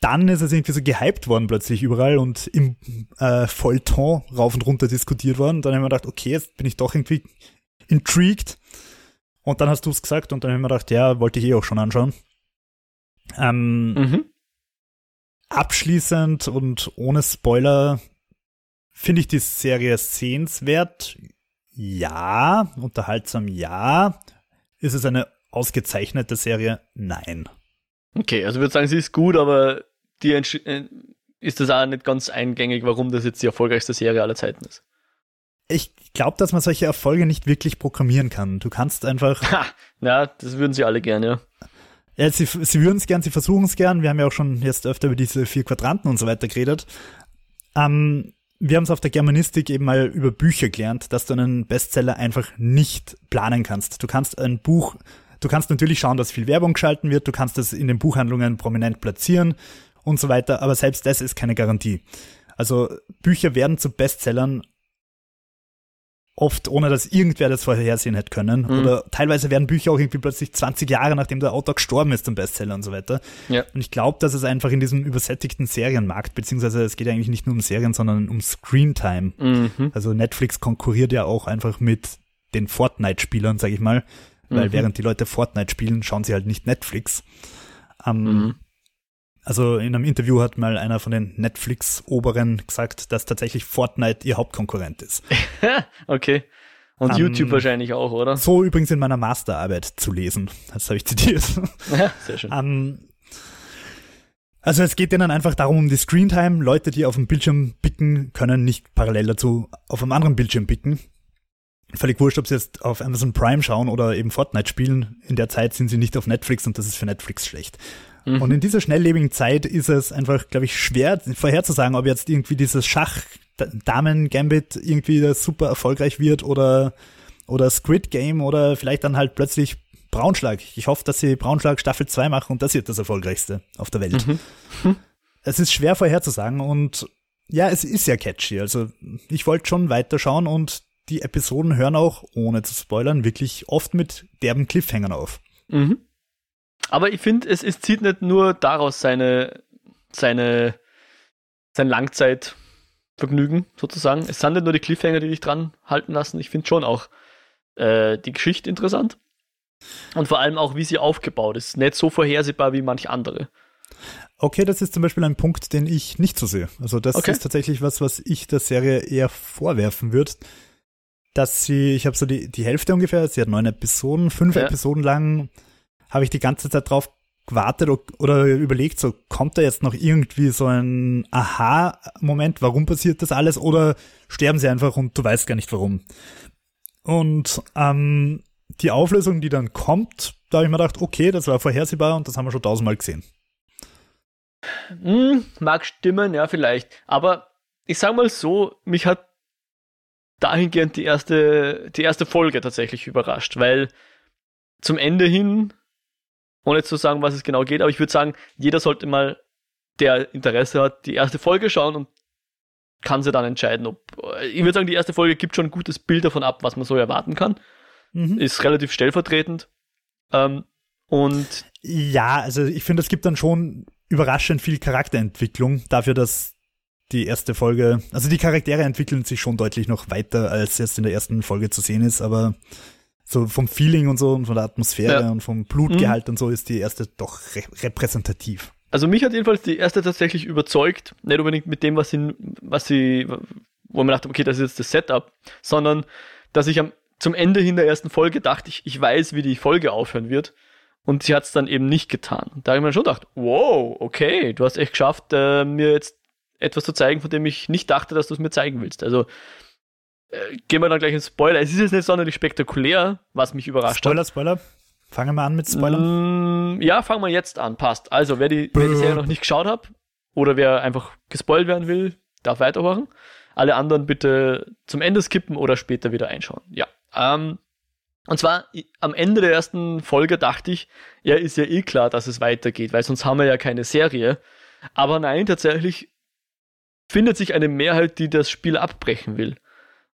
Dann ist es irgendwie so gehypt worden plötzlich überall und im äh, Feuilleton rauf und runter diskutiert worden. Dann habe ich mir gedacht, okay, jetzt bin ich doch irgendwie intrigued. Und dann hast du es gesagt und dann habe ich mir gedacht, ja, wollte ich eh auch schon anschauen. Ähm, mhm. Abschließend und ohne Spoiler finde ich die Serie sehenswert. Ja, unterhaltsam ja. Ist es eine ausgezeichnete Serie? Nein. Okay, also ich würde sagen, sie ist gut, aber die äh, ist das auch nicht ganz eingängig, warum das jetzt die erfolgreichste Serie aller Zeiten ist. Ich glaube, dass man solche Erfolge nicht wirklich programmieren kann. Du kannst einfach. Ha, ja, das würden sie alle gerne, ja. Ja, sie, sie würden es gern, sie versuchen es gern. Wir haben ja auch schon jetzt öfter über diese vier Quadranten und so weiter geredet. Ähm, wir haben es auf der Germanistik eben mal über Bücher gelernt, dass du einen Bestseller einfach nicht planen kannst. Du kannst ein Buch, du kannst natürlich schauen, dass viel Werbung geschalten wird, du kannst es in den Buchhandlungen prominent platzieren und so weiter, aber selbst das ist keine Garantie. Also Bücher werden zu Bestsellern oft ohne dass irgendwer das vorhersehen hätte können. Mhm. Oder teilweise werden Bücher auch irgendwie plötzlich 20 Jahre nachdem der Autor gestorben ist zum Bestseller und so weiter. Ja. Und ich glaube, dass es einfach in diesem übersättigten Serienmarkt, beziehungsweise es geht eigentlich nicht nur um Serien, sondern um Screentime. Mhm. Also Netflix konkurriert ja auch einfach mit den Fortnite-Spielern, sag ich mal. Weil mhm. während die Leute Fortnite spielen, schauen sie halt nicht Netflix. Ähm, also in einem Interview hat mal einer von den Netflix-Oberen gesagt, dass tatsächlich Fortnite ihr Hauptkonkurrent ist. okay. Und um, YouTube wahrscheinlich auch, oder? So übrigens in meiner Masterarbeit zu lesen. Das habe ich zitiert. Ja, sehr schön. Um, also es geht denen einfach darum, um die Screentime. Leute, die auf dem Bildschirm picken, können nicht parallel dazu auf einem anderen Bildschirm picken. Völlig wurscht, ob sie jetzt auf Amazon Prime schauen oder eben Fortnite spielen. In der Zeit sind sie nicht auf Netflix und das ist für Netflix schlecht. Mhm. Und in dieser schnelllebigen Zeit ist es einfach, glaube ich, schwer vorherzusagen, ob jetzt irgendwie dieses Schach Damen Gambit irgendwie super erfolgreich wird oder oder Squid Game oder vielleicht dann halt plötzlich Braunschlag. Ich hoffe, dass sie Braunschlag Staffel 2 machen und das wird das erfolgreichste auf der Welt. Mhm. Hm. Es ist schwer vorherzusagen und ja, es ist ja catchy. Also ich wollte schon weiterschauen und die Episoden hören auch, ohne zu spoilern, wirklich oft mit derben Cliffhangern auf. Mhm. Aber ich finde, es, es zieht nicht nur daraus seine, seine, sein Langzeitvergnügen sozusagen. Es sind nicht nur die Cliffhanger, die dich dran halten lassen. Ich finde schon auch äh, die Geschichte interessant. Und vor allem auch, wie sie aufgebaut ist. Nicht so vorhersehbar wie manche andere. Okay, das ist zum Beispiel ein Punkt, den ich nicht so sehe. Also das okay. ist tatsächlich was, was ich der Serie eher vorwerfen würde. Dass sie, ich habe so die, die Hälfte ungefähr, sie hat neun Episoden, fünf ja. Episoden lang habe ich die ganze Zeit drauf gewartet oder überlegt, so kommt da jetzt noch irgendwie so ein Aha-Moment, warum passiert das alles oder sterben sie einfach und du weißt gar nicht warum. Und ähm, die Auflösung, die dann kommt, da habe ich mir gedacht, okay, das war vorhersehbar und das haben wir schon tausendmal gesehen. Hm, mag stimmen, ja, vielleicht. Aber ich sag mal so, mich hat dahingehend die erste, die erste Folge tatsächlich überrascht, weil zum Ende hin ohne zu sagen, was es genau geht, aber ich würde sagen, jeder sollte mal, der Interesse hat, die erste Folge schauen und kann sie dann entscheiden, ob. Ich würde sagen, die erste Folge gibt schon ein gutes Bild davon ab, was man so erwarten kann. Mhm. Ist relativ stellvertretend. Ähm, Und ja, also ich finde, es gibt dann schon überraschend viel Charakterentwicklung dafür, dass die erste Folge, also die Charaktere entwickeln sich schon deutlich noch weiter, als jetzt in der ersten Folge zu sehen ist, aber so vom Feeling und so und von der Atmosphäre ja. und vom Blutgehalt mhm. und so ist die erste doch re repräsentativ. Also mich hat jedenfalls die erste tatsächlich überzeugt, nicht unbedingt mit dem, was sie, was sie, wo man dachte, okay, das ist jetzt das Setup, sondern dass ich am, zum Ende hin der ersten Folge dachte, ich, ich weiß, wie die Folge aufhören wird. Und sie hat es dann eben nicht getan. Da habe ich mir schon gedacht, wow, okay, du hast echt geschafft, äh, mir jetzt etwas zu zeigen, von dem ich nicht dachte, dass du es mir zeigen willst. Also äh, gehen wir dann gleich ins Spoiler. Es ist jetzt nicht sonderlich spektakulär, was mich überrascht Spoiler, hat. Spoiler, Spoiler. Fangen wir an mit Spoilern. Mm, ja, fangen wir jetzt an. Passt. Also, wer die, wer die Serie noch nicht geschaut hat oder wer einfach gespoilt werden will, darf weiterhören. Alle anderen bitte zum Ende skippen oder später wieder einschauen. Ja. Ähm, und zwar am Ende der ersten Folge dachte ich, ja, ist ja eh klar, dass es weitergeht, weil sonst haben wir ja keine Serie. Aber nein, tatsächlich findet sich eine Mehrheit, die das Spiel abbrechen will.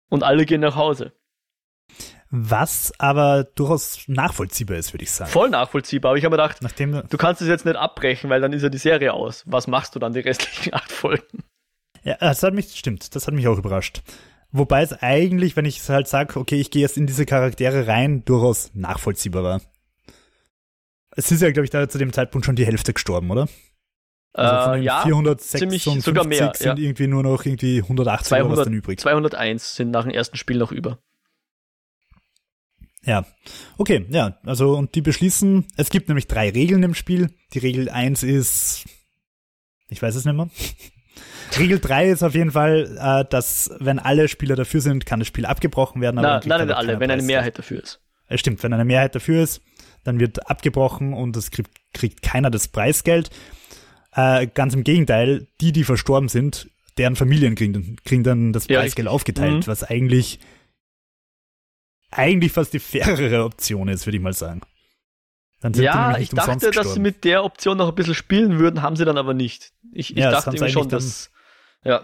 Und alle gehen nach Hause. Was aber durchaus nachvollziehbar ist, würde ich sagen. Voll nachvollziehbar, aber ich habe mir gedacht, Nachdem du, kannst es jetzt nicht abbrechen, weil dann ist ja die Serie aus. Was machst du dann die restlichen acht Folgen? Ja, das hat mich, stimmt, das hat mich auch überrascht. Wobei es eigentlich, wenn ich halt sage, okay, ich gehe jetzt in diese Charaktere rein, durchaus nachvollziehbar war. Es ist ja, glaube ich, da zu dem Zeitpunkt schon die Hälfte gestorben, oder? Also äh, ja, 456 sogar mehr, sind ja. irgendwie nur noch irgendwie 180 200, oder was dann übrig. 201 sind nach dem ersten Spiel noch über. Ja, okay, ja, also und die beschließen, es gibt nämlich drei Regeln im Spiel. Die Regel 1 ist, ich weiß es nicht mehr. Regel 3 ist auf jeden Fall, äh, dass wenn alle Spieler dafür sind, kann das Spiel abgebrochen werden. Na, nein, nicht alle, wenn eine Mehrheit dafür ist. Es äh, stimmt, wenn eine Mehrheit dafür ist, dann wird abgebrochen und es kriegt, kriegt keiner das Preisgeld. Äh, ganz im Gegenteil, die, die verstorben sind, deren Familien kriegen, kriegen dann das ja, Preisgeld aufgeteilt, mhm. was eigentlich eigentlich fast die fairere Option ist, würde ich mal sagen. ja, ich dachte, dass sie mit der Option noch ein bisschen spielen würden, haben sie dann aber nicht. Ich, ich ja, dachte irgendwie schon, dass. Ja.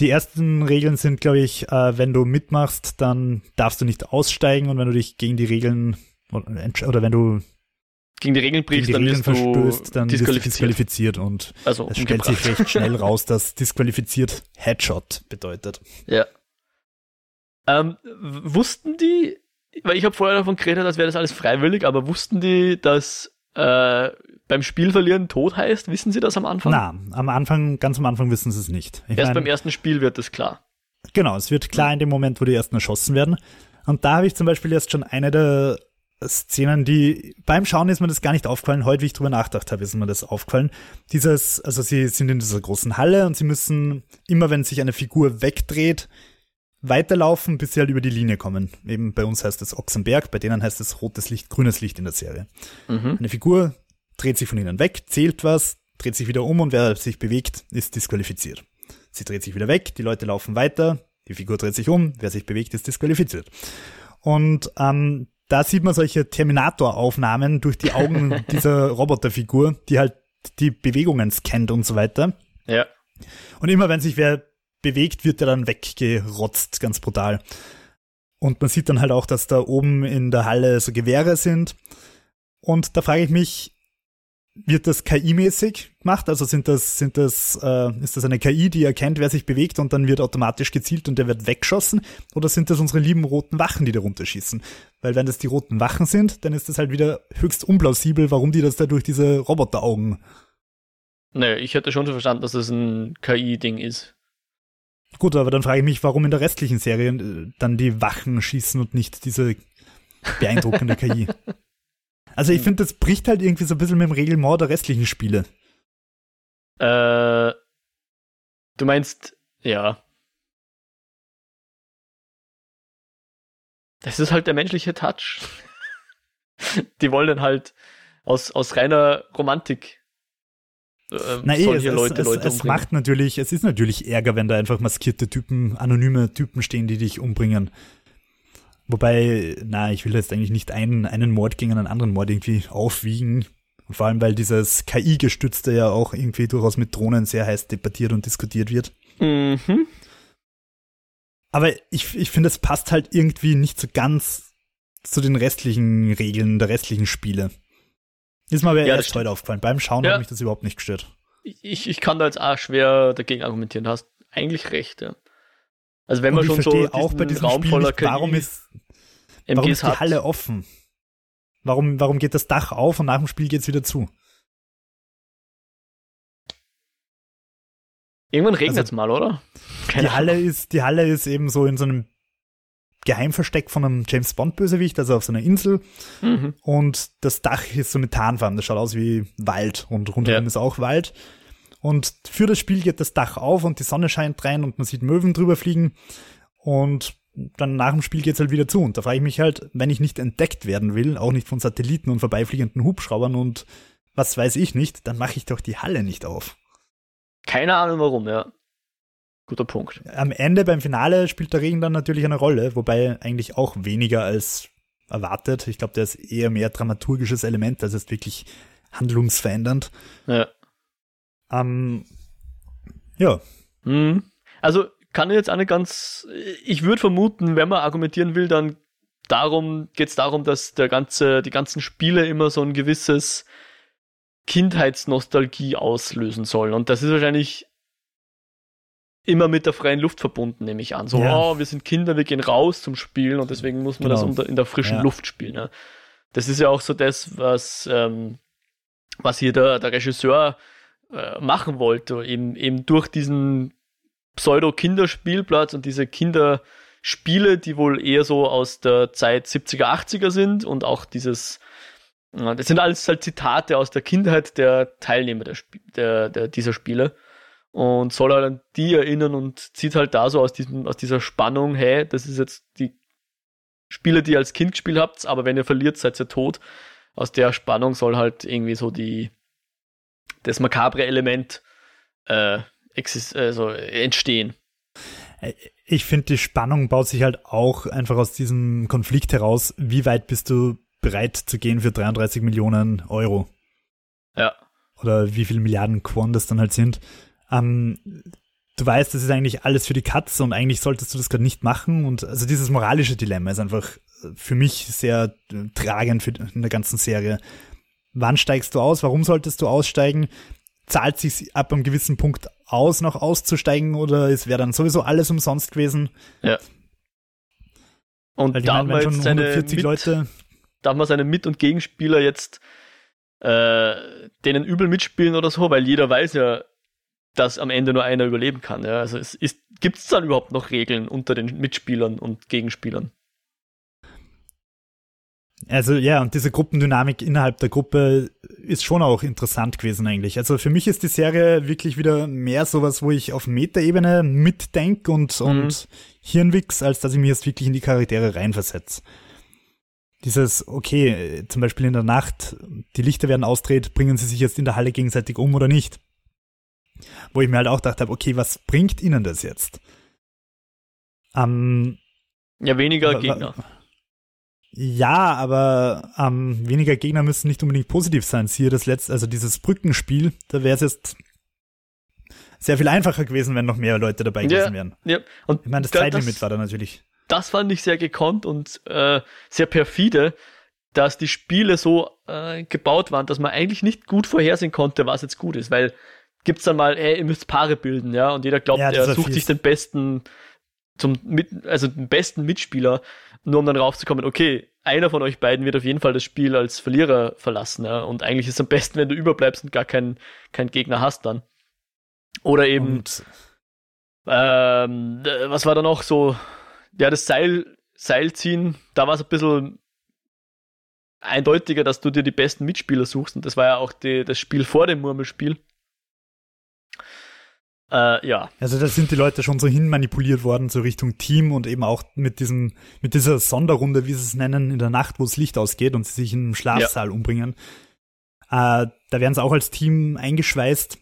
Die ersten Regeln sind, glaube ich, äh, wenn du mitmachst, dann darfst du nicht aussteigen und wenn du dich gegen die Regeln oder wenn du gegen die Regeln brichst, dann Regeln verstößt, dann disqualifiziert. disqualifiziert und also, es stellt sich recht schnell raus, dass disqualifiziert Headshot bedeutet. Ja. Ähm, wussten die, weil ich habe vorher davon geredet, als wäre das alles freiwillig, aber wussten die, dass äh, beim Spiel verlieren Tod heißt? Wissen sie das am Anfang? Na, am Anfang, ganz am Anfang wissen sie es nicht. Ich Erst mein, beim ersten Spiel wird es klar. Genau, es wird klar in dem Moment, wo die ersten erschossen werden. Und da habe ich zum Beispiel jetzt schon eine der Szenen, die beim Schauen ist mir das gar nicht aufgefallen. Heute, wie ich drüber nachgedacht habe, ist mir das aufgefallen. Dieses, also sie sind in dieser großen Halle und sie müssen immer, wenn sich eine Figur wegdreht, weiterlaufen, bis sie halt über die Linie kommen. Eben bei uns heißt es Ochsenberg, bei denen heißt es rotes Licht, grünes Licht in der Serie. Mhm. Eine Figur dreht sich von ihnen weg, zählt was, dreht sich wieder um und wer sich bewegt, ist disqualifiziert. Sie dreht sich wieder weg, die Leute laufen weiter, die Figur dreht sich um, wer sich bewegt, ist disqualifiziert. Und ähm, da sieht man solche Terminator-Aufnahmen durch die Augen dieser Roboterfigur, die halt die Bewegungen scannt und so weiter. Ja. Und immer wenn sich wer bewegt, wird er dann weggerotzt, ganz brutal. Und man sieht dann halt auch, dass da oben in der Halle so Gewehre sind. Und da frage ich mich, wird das KI-mäßig gemacht? Also sind das, sind das, äh, ist das eine KI, die erkennt, wer sich bewegt und dann wird automatisch gezielt und der wird weggeschossen? Oder sind das unsere lieben roten Wachen, die da runterschießen? Weil wenn das die roten Wachen sind, dann ist das halt wieder höchst unplausibel, warum die das da durch diese Roboteraugen. Naja, ich hätte schon so verstanden, dass das ein KI-Ding ist. Gut, aber dann frage ich mich, warum in der restlichen Serie äh, dann die Wachen schießen und nicht diese beeindruckende KI. Also ich hm. finde, das bricht halt irgendwie so ein bisschen mit dem Regelmord der restlichen Spiele. Äh, du meinst, ja. Das ist halt der menschliche Touch. Die wollen dann halt aus, aus reiner Romantik äh, Na eh, es, Leute, es, Leute es, es macht natürlich, es ist natürlich Ärger, wenn da einfach maskierte Typen, anonyme Typen stehen, die dich umbringen. Wobei, na, ich will jetzt eigentlich nicht einen, einen Mord gegen einen anderen Mord irgendwie aufwiegen. Vor allem, weil dieses KI-gestützte ja auch irgendwie durchaus mit Drohnen sehr heiß debattiert und diskutiert wird. Mhm. Aber ich, ich finde, es passt halt irgendwie nicht so ganz zu den restlichen Regeln der restlichen Spiele. Ist mir aber Ja, erst heute aufgefallen. Beim Schauen Ja. hat mich das überhaupt nicht gestört. Ich, ich kann da jetzt auch schwer dagegen argumentieren. Du hast eigentlich recht, ja. Also wenn man schon so verstehe auch bei diesem Raum Spiel voller nicht, warum ist, warum ist die hat. Halle offen? Warum, warum geht das Dach auf und nach dem Spiel geht's wieder zu? Irgendwann regnet Also, es mal, oder? Die Halle ist, die Halle ist eben so in so einem Geheimversteck von einem James Bond Bösewicht, also auf so einer Insel. Mhm. Und das Dach ist so mit Tarnfarben. Das schaut aus wie Wald und rundherum Ja. ist auch Wald. Und für das Spiel geht das Dach auf und die Sonne scheint rein und man sieht Möwen drüber fliegen. Und dann nach dem Spiel geht's halt wieder zu. Und da frage ich mich halt, wenn ich nicht entdeckt werden will, auch nicht von Satelliten und vorbeifliegenden Hubschraubern und was weiß ich nicht, dann mache ich doch die Halle nicht auf. Keine Ahnung warum, ja. Guter Punkt. Am Ende beim Finale spielt der Regen dann natürlich eine Rolle, wobei eigentlich auch weniger als erwartet. Ich glaube, der ist eher mehr dramaturgisches Element, als ist wirklich handlungsverändernd. Ja. Ähm, ja, Mhm. Also kann ich jetzt nicht ganz. Ich würde vermuten, wenn man argumentieren will, dann darum geht es darum, dass der ganze, die ganzen Spiele immer so ein gewisses Kindheitsnostalgie auslösen sollen. Und das ist wahrscheinlich immer mit der freien Luft verbunden, nehme ich an. So, Ja. oh, wir sind Kinder, wir gehen raus zum Spielen und deswegen muss man das Genau. unter, in der frischen Ja. Luft spielen. Ja. Das ist ja auch so das, was, ähm, was hier der, der Regisseur äh, machen wollte, eben, eben durch diesen Pseudo-Kinderspielplatz und diese Kinderspiele, die wohl eher so aus der Zeit 70er, 80er sind und auch dieses, äh, das sind alles halt Zitate aus der Kindheit der Teilnehmer der, der, der, dieser Spiele und soll halt an die erinnern und zieht halt da so aus, diesem, aus dieser Spannung, hey, das ist jetzt die Spiele, die ihr als Kind gespielt habt, aber wenn ihr verliert, seid ihr tot. Aus der Spannung soll halt irgendwie so die das makabre Element äh, also entstehen. ich finde, die Spannung baut sich halt auch einfach aus diesem Konflikt heraus. Wie weit bist du bereit zu gehen für 33 Millionen Euro? Ja. Oder wie viele Milliarden Quon das dann halt sind. Ähm, du weißt, das ist eigentlich alles für die Katze und eigentlich solltest du das gerade nicht machen. Und also dieses moralische Dilemma ist einfach für mich sehr äh, tragend für, in der ganzen Serie. Wann steigst du aus? Warum solltest du aussteigen? Zahlt sich ab einem gewissen Punkt aus, noch auszusteigen oder es wäre dann sowieso alles umsonst gewesen? Ja. Und Weil ich da meine, schon jetzt seine 140 Mit, Leute, darf man seine Mit- und Gegenspieler jetzt äh, denen übel mitspielen oder so, weil jeder weiß ja, dass am Ende nur einer überleben kann. Ja? Also es gibt es dann überhaupt noch Regeln unter den Mitspielern und Gegenspielern? Also ja, und diese Gruppendynamik innerhalb der Gruppe ist schon auch interessant gewesen eigentlich. Also für mich ist die Serie wirklich wieder mehr sowas, wo ich auf Metaebene mitdenke und, Mhm. und Hirnwix, als dass ich mich jetzt wirklich in die Charaktere reinversetze. Dieses, okay, zum Beispiel in der Nacht, die Lichter werden ausdreht, bringen sie sich jetzt in der Halle gegenseitig um oder nicht? Wo ich mir halt auch gedacht habe, okay, was bringt ihnen das jetzt? Ähm, Ja, weniger Gegner. Ja, aber ähm, weniger Gegner müssen nicht unbedingt positiv sein. Siehe das letzte, also dieses Brückenspiel, da wäre es jetzt sehr viel einfacher gewesen, wenn noch mehr Leute dabei Ja. gewesen wären. Ja, und Ich meine, das da- Zeitlimit war da natürlich. das fand ich sehr gekonnt und äh, sehr perfide, dass die Spiele so äh, gebaut waren, dass man eigentlich nicht gut vorhersehen konnte, was jetzt gut ist, weil gibt's dann mal, ey, ihr müsst Paare bilden, ja, und jeder glaubt, Ja, er sucht fies. sich den besten zum mit, also den besten Mitspieler, nur um dann raufzukommen, okay, einer von euch beiden wird auf jeden Fall das Spiel als Verlierer verlassen, ja, und eigentlich ist es am besten, wenn du überbleibst und gar keinen keinen Gegner hast dann. Oder eben Und ähm, äh, was war da noch so? Ja, das Seil, Seilziehen, da war es ein bisschen eindeutiger, dass du dir die besten Mitspieler suchst. Und das war ja auch die, das Spiel vor dem Murmelspiel. Äh, ja, also da sind die Leute schon so hin manipuliert worden, so Richtung Team und eben auch mit diesem, mit dieser Sonderrunde, wie sie es nennen, in der Nacht, wo das Licht ausgeht und sie sich im Schlafsaal umbringen. Äh, da werden sie auch als Team eingeschweißt.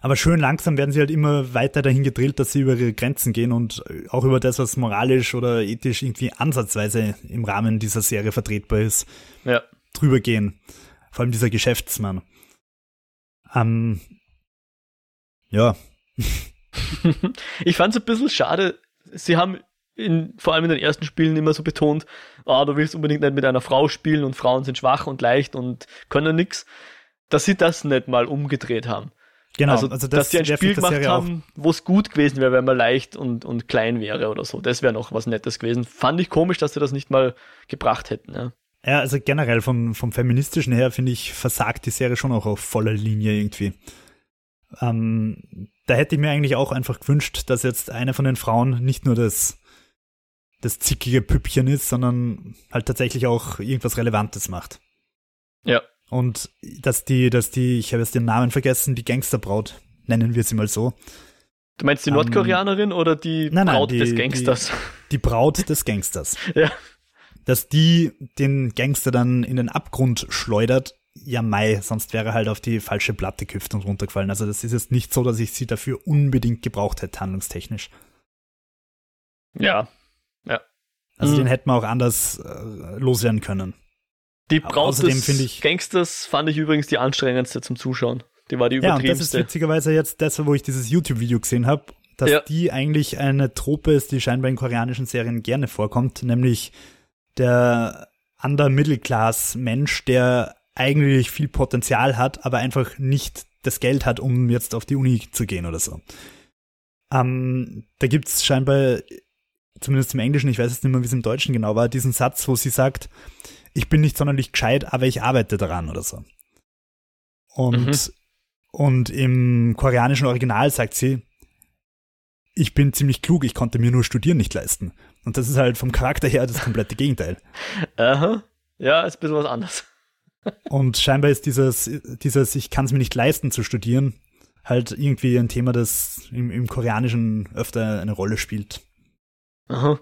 Aber schön langsam werden sie halt immer weiter dahin gedrillt, dass sie über ihre Grenzen gehen und auch über das, was moralisch oder ethisch irgendwie ansatzweise im Rahmen dieser Serie vertretbar ist, ja. drüber gehen. Vor allem dieser Geschäftsmann. Ähm, ja, ich fand es ein bisschen schade. Sie haben in, vor allem in den ersten Spielen immer so betont, ah, du willst unbedingt nicht mit einer Frau spielen und Frauen sind schwach und leicht und können nix, dass sie das nicht mal umgedreht haben. Genau, also, also das, dass sie ein Spiel gemacht haben, wo es gut gewesen wäre, wenn man leicht und, und klein wäre oder so. Das wäre noch was Nettes gewesen. Fand ich komisch, dass sie das nicht mal gebracht hätten. Ja, ja also generell vom, vom feministischen her finde ich, versagt die Serie schon auch auf voller Linie irgendwie. Ähm, da hätte ich mir eigentlich auch einfach gewünscht, dass jetzt eine von den Frauen nicht nur das, das zickige Püppchen ist, sondern halt tatsächlich auch irgendwas Relevantes macht. Ja. Und dass die, dass die, ich habe jetzt den Namen vergessen, die Gangsterbraut, nennen wir sie mal so. Du meinst die Nordkoreanerin um, oder die nein, nein, Braut die, des Gangsters? Die, die Braut des Gangsters. ja. Dass die den Gangster dann in den Abgrund schleudert, ja Mai, sonst wäre er halt auf die falsche Platte geküpft und runtergefallen. Also das ist jetzt nicht so, dass ich sie dafür unbedingt gebraucht hätte, handlungstechnisch. Ja, ja. Also mhm. den hätten wir auch anders äh, loswerden können. Die Braut des ich, Gangsters fand ich übrigens die anstrengendste zum Zuschauen. Die war die übertriebenste. Ja, und das ist witzigerweise jetzt das, wo ich dieses YouTube-Video gesehen habe, dass ja. die eigentlich eine Trope ist, die scheinbar in koreanischen Serien gerne vorkommt, nämlich der Under-Middle-Class-Mensch, der eigentlich viel Potenzial hat, aber einfach nicht das Geld hat, um jetzt auf die Uni zu gehen oder so. Ähm, da gibt's scheinbar, zumindest im Englischen, ich weiß jetzt nicht mehr, wie es im Deutschen genau war, diesen Satz, wo sie sagt, ich bin nicht sonderlich gescheit, aber ich arbeite daran oder so. Und, mhm. und im koreanischen Original sagt sie, ich bin ziemlich klug, ich konnte mir nur Studieren nicht leisten. Und das ist halt vom Charakter her das komplette Gegenteil. Aha. Ja, ist ein bisschen was anderes. Und scheinbar ist dieses, dieses, ich kann es mir nicht leisten zu studieren, halt irgendwie ein Thema, das im, im Koreanischen öfter eine Rolle spielt. Aha.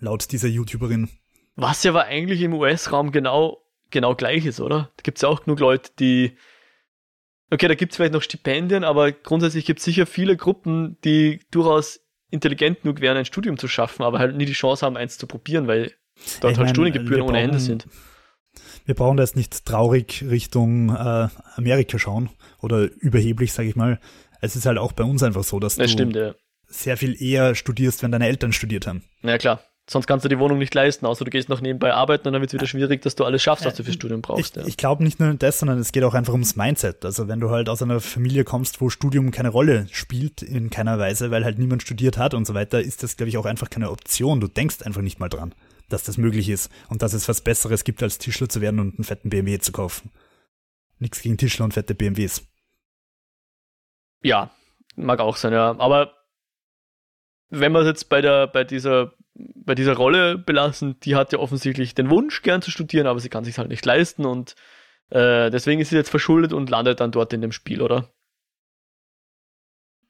Laut dieser YouTuberin. Was ja aber eigentlich im US-Raum genau, genau gleich ist, oder? Da gibt es ja auch genug Leute, die. Okay, da gibt es vielleicht noch Stipendien, aber grundsätzlich gibt es sicher viele Gruppen, die durchaus intelligent genug wären, ein Studium zu schaffen, aber halt nie die Chance haben, eins zu probieren, weil dort ich halt mein, Studiengebühren ohne Ende sind. Wir brauchen da jetzt nicht traurig Richtung äh, Amerika schauen oder überheblich, sage ich mal. Es ist halt auch bei uns einfach so, dass das du stimmt, ja. sehr viel eher studierst, wenn deine Eltern studiert haben. Ja, klar. Sonst kannst du die Wohnung nicht leisten, außer du gehst noch nebenbei arbeiten und dann wird es wieder schwierig, dass du alles schaffst, was du fürs Studium brauchst. Ich, ja. ich glaube nicht nur das, sondern es geht auch einfach ums Mindset. Also wenn du halt aus einer Familie kommst, wo Studium keine Rolle spielt in keiner Weise, weil halt niemand studiert hat und so weiter, ist das, glaube ich, auch einfach keine Option. Du denkst einfach nicht mal dran, dass das möglich ist und dass es was Besseres gibt, als Tischler zu werden und einen fetten BMW zu kaufen. Nichts gegen Tischler und fette BMWs. Ja, mag auch sein, ja. Aber wenn man jetzt bei der, bei dieser bei dieser Rolle belassen, die hat ja offensichtlich den Wunsch, gern zu studieren, aber sie kann sich halt nicht leisten und äh, deswegen ist sie jetzt verschuldet und landet dann dort in dem Spiel, oder?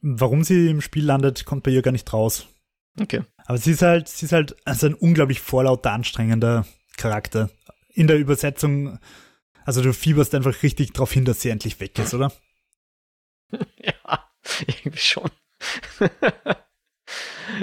Warum sie im Spiel landet, kommt bei ihr gar nicht raus. Okay. Aber sie ist halt, sie ist halt also ein unglaublich vorlauter, anstrengender Charakter. In der Übersetzung, also du fieberst einfach richtig drauf hin, dass sie endlich weg ist, oder? ja, irgendwie schon.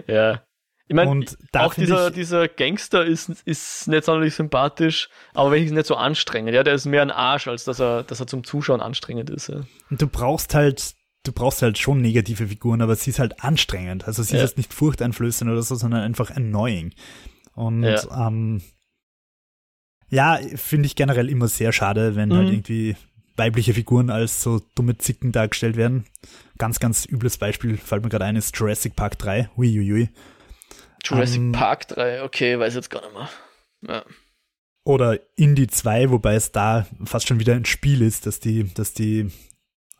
ja. Ich meine, auch dieser, dieser Gangster ist, ist nicht sonderlich sympathisch, aber wenigstens nicht so anstrengend. Ja, der ist mehr ein Arsch, als dass er, dass er zum Zuschauen anstrengend ist. Ja. Und du brauchst halt, du brauchst halt schon negative Figuren, aber sie ist halt anstrengend. Also sie ja. ist jetzt nicht furchteinflößend oder so, sondern einfach annoying. Und ja, ähm, ja finde ich generell immer sehr schade, wenn halt mhm. halt irgendwie weibliche Figuren als so dumme Zicken dargestellt werden. Ganz, ganz übles Beispiel, fällt mir gerade ein, ist Jurassic Park 3. Uiuiui. Jurassic um, ähm, Park 3, okay, weiß jetzt gar nicht mehr. Ja. Oder Indie 2, wobei es da fast schon wieder ein Spiel ist, dass die, dass die,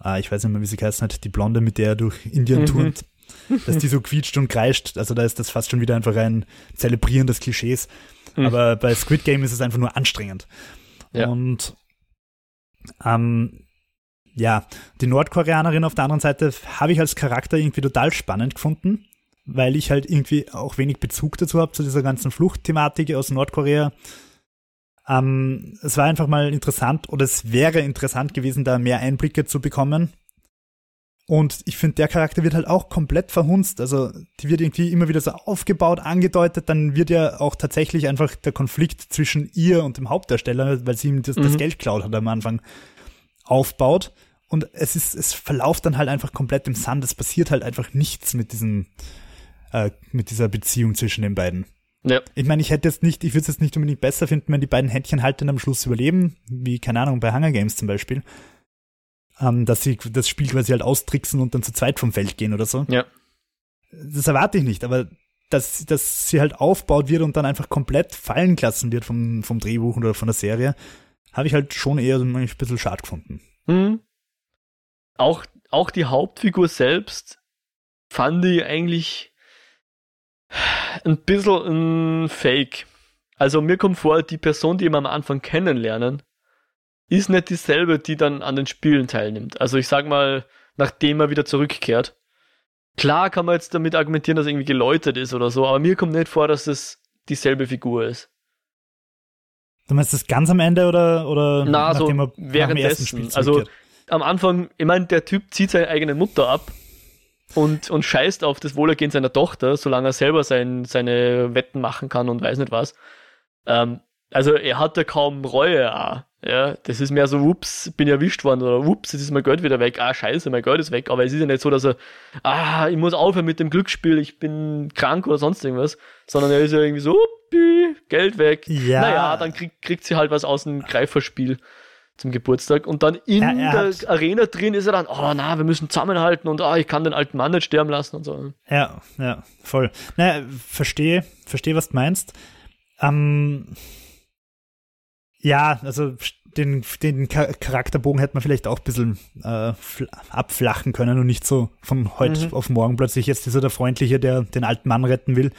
ah, ich weiß nicht mehr, wie sie geheißen hat, die Blonde, mit der er durch Indien mhm. turnt, dass die so quietscht und kreischt. Also da ist das fast schon wieder einfach ein Zelebrieren des Klischees. Mhm. Aber bei Squid Game ist es einfach nur anstrengend. Ja. Und ähm, ja, die Nordkoreanerin auf der anderen Seite habe ich als Charakter irgendwie total spannend gefunden weil ich halt irgendwie auch wenig Bezug dazu habe, zu dieser ganzen Fluchtthematik aus Nordkorea. Ähm, es war einfach mal interessant oder es wäre interessant gewesen, da mehr Einblicke zu bekommen. Und ich finde, der Charakter wird halt auch komplett verhunzt. Also die wird irgendwie immer wieder so aufgebaut, angedeutet. Dann wird ja auch tatsächlich einfach der Konflikt zwischen ihr und dem Hauptdarsteller, weil sie ihm das, mhm. das Geld klaut hat am Anfang, aufbaut. Und es ist, es verlauft dann halt einfach komplett im Sand. Es passiert halt einfach nichts mit diesem äh, mit dieser Beziehung zwischen den beiden. Ja. Ich meine, ich hätte jetzt nicht, ich würde es jetzt nicht unbedingt besser finden, wenn die beiden Händchen halt dann am Schluss überleben, wie, keine Ahnung, bei Hunger Games zum Beispiel. Ähm, dass sie das Spiel quasi halt austricksen und dann zu zweit vom Feld gehen oder so. Ja. Das erwarte ich nicht, aber dass, dass sie halt aufbaut wird und dann einfach komplett fallen gelassen wird vom, vom Drehbuch oder von der Serie, habe ich halt schon eher ein bisschen schade gefunden. Hm. Auch, auch die Hauptfigur selbst fand ich eigentlich ein bisschen ein Fake. Also mir kommt vor, die Person, die wir am Anfang kennenlernen, ist nicht dieselbe, die dann an den Spielen teilnimmt. Also ich sag mal, nachdem er wieder zurückkehrt. Klar kann man jetzt damit argumentieren, dass er irgendwie geläutert ist oder so, aber mir kommt nicht vor, dass es dieselbe Figur ist. Du meinst das ganz am Ende oder, oder Na, so nachdem er nach dem ersten währenddessen. Spiel Also am Anfang, ich meine, der Typ zieht seine eigene Mutter ab und, und scheißt auf das Wohlergehen seiner Tochter, solange er selber sein, seine Wetten machen kann und weiß nicht was. Ähm, also er hat ja kaum Reue auch. Ja, das ist mehr so, ups, bin erwischt worden oder ups, jetzt ist mein Geld wieder weg. Ah, scheiße, mein Geld ist weg. Aber es ist ja nicht so, dass er, ah, ich muss aufhören mit dem Glücksspiel, ich bin krank oder sonst irgendwas. Sondern er ist ja irgendwie so, uppi, Geld weg. Ja. Naja, dann krieg, kriegt sie halt was aus dem Greiferspiel zum Geburtstag. Und dann in er der Arena drin ist er dann, oh na, wir müssen zusammenhalten und ah, ich kann den alten Mann nicht sterben lassen und so. Ja, ja, voll. Naja, verstehe, verstehe, was du meinst. Ähm, ja, also den, den Cha- Charakterbogen hätte man vielleicht auch ein bisschen äh, fl- abflachen können und nicht so von heute Mhm. auf morgen plötzlich jetzt ist er der Freundliche, der den alten Mann retten will.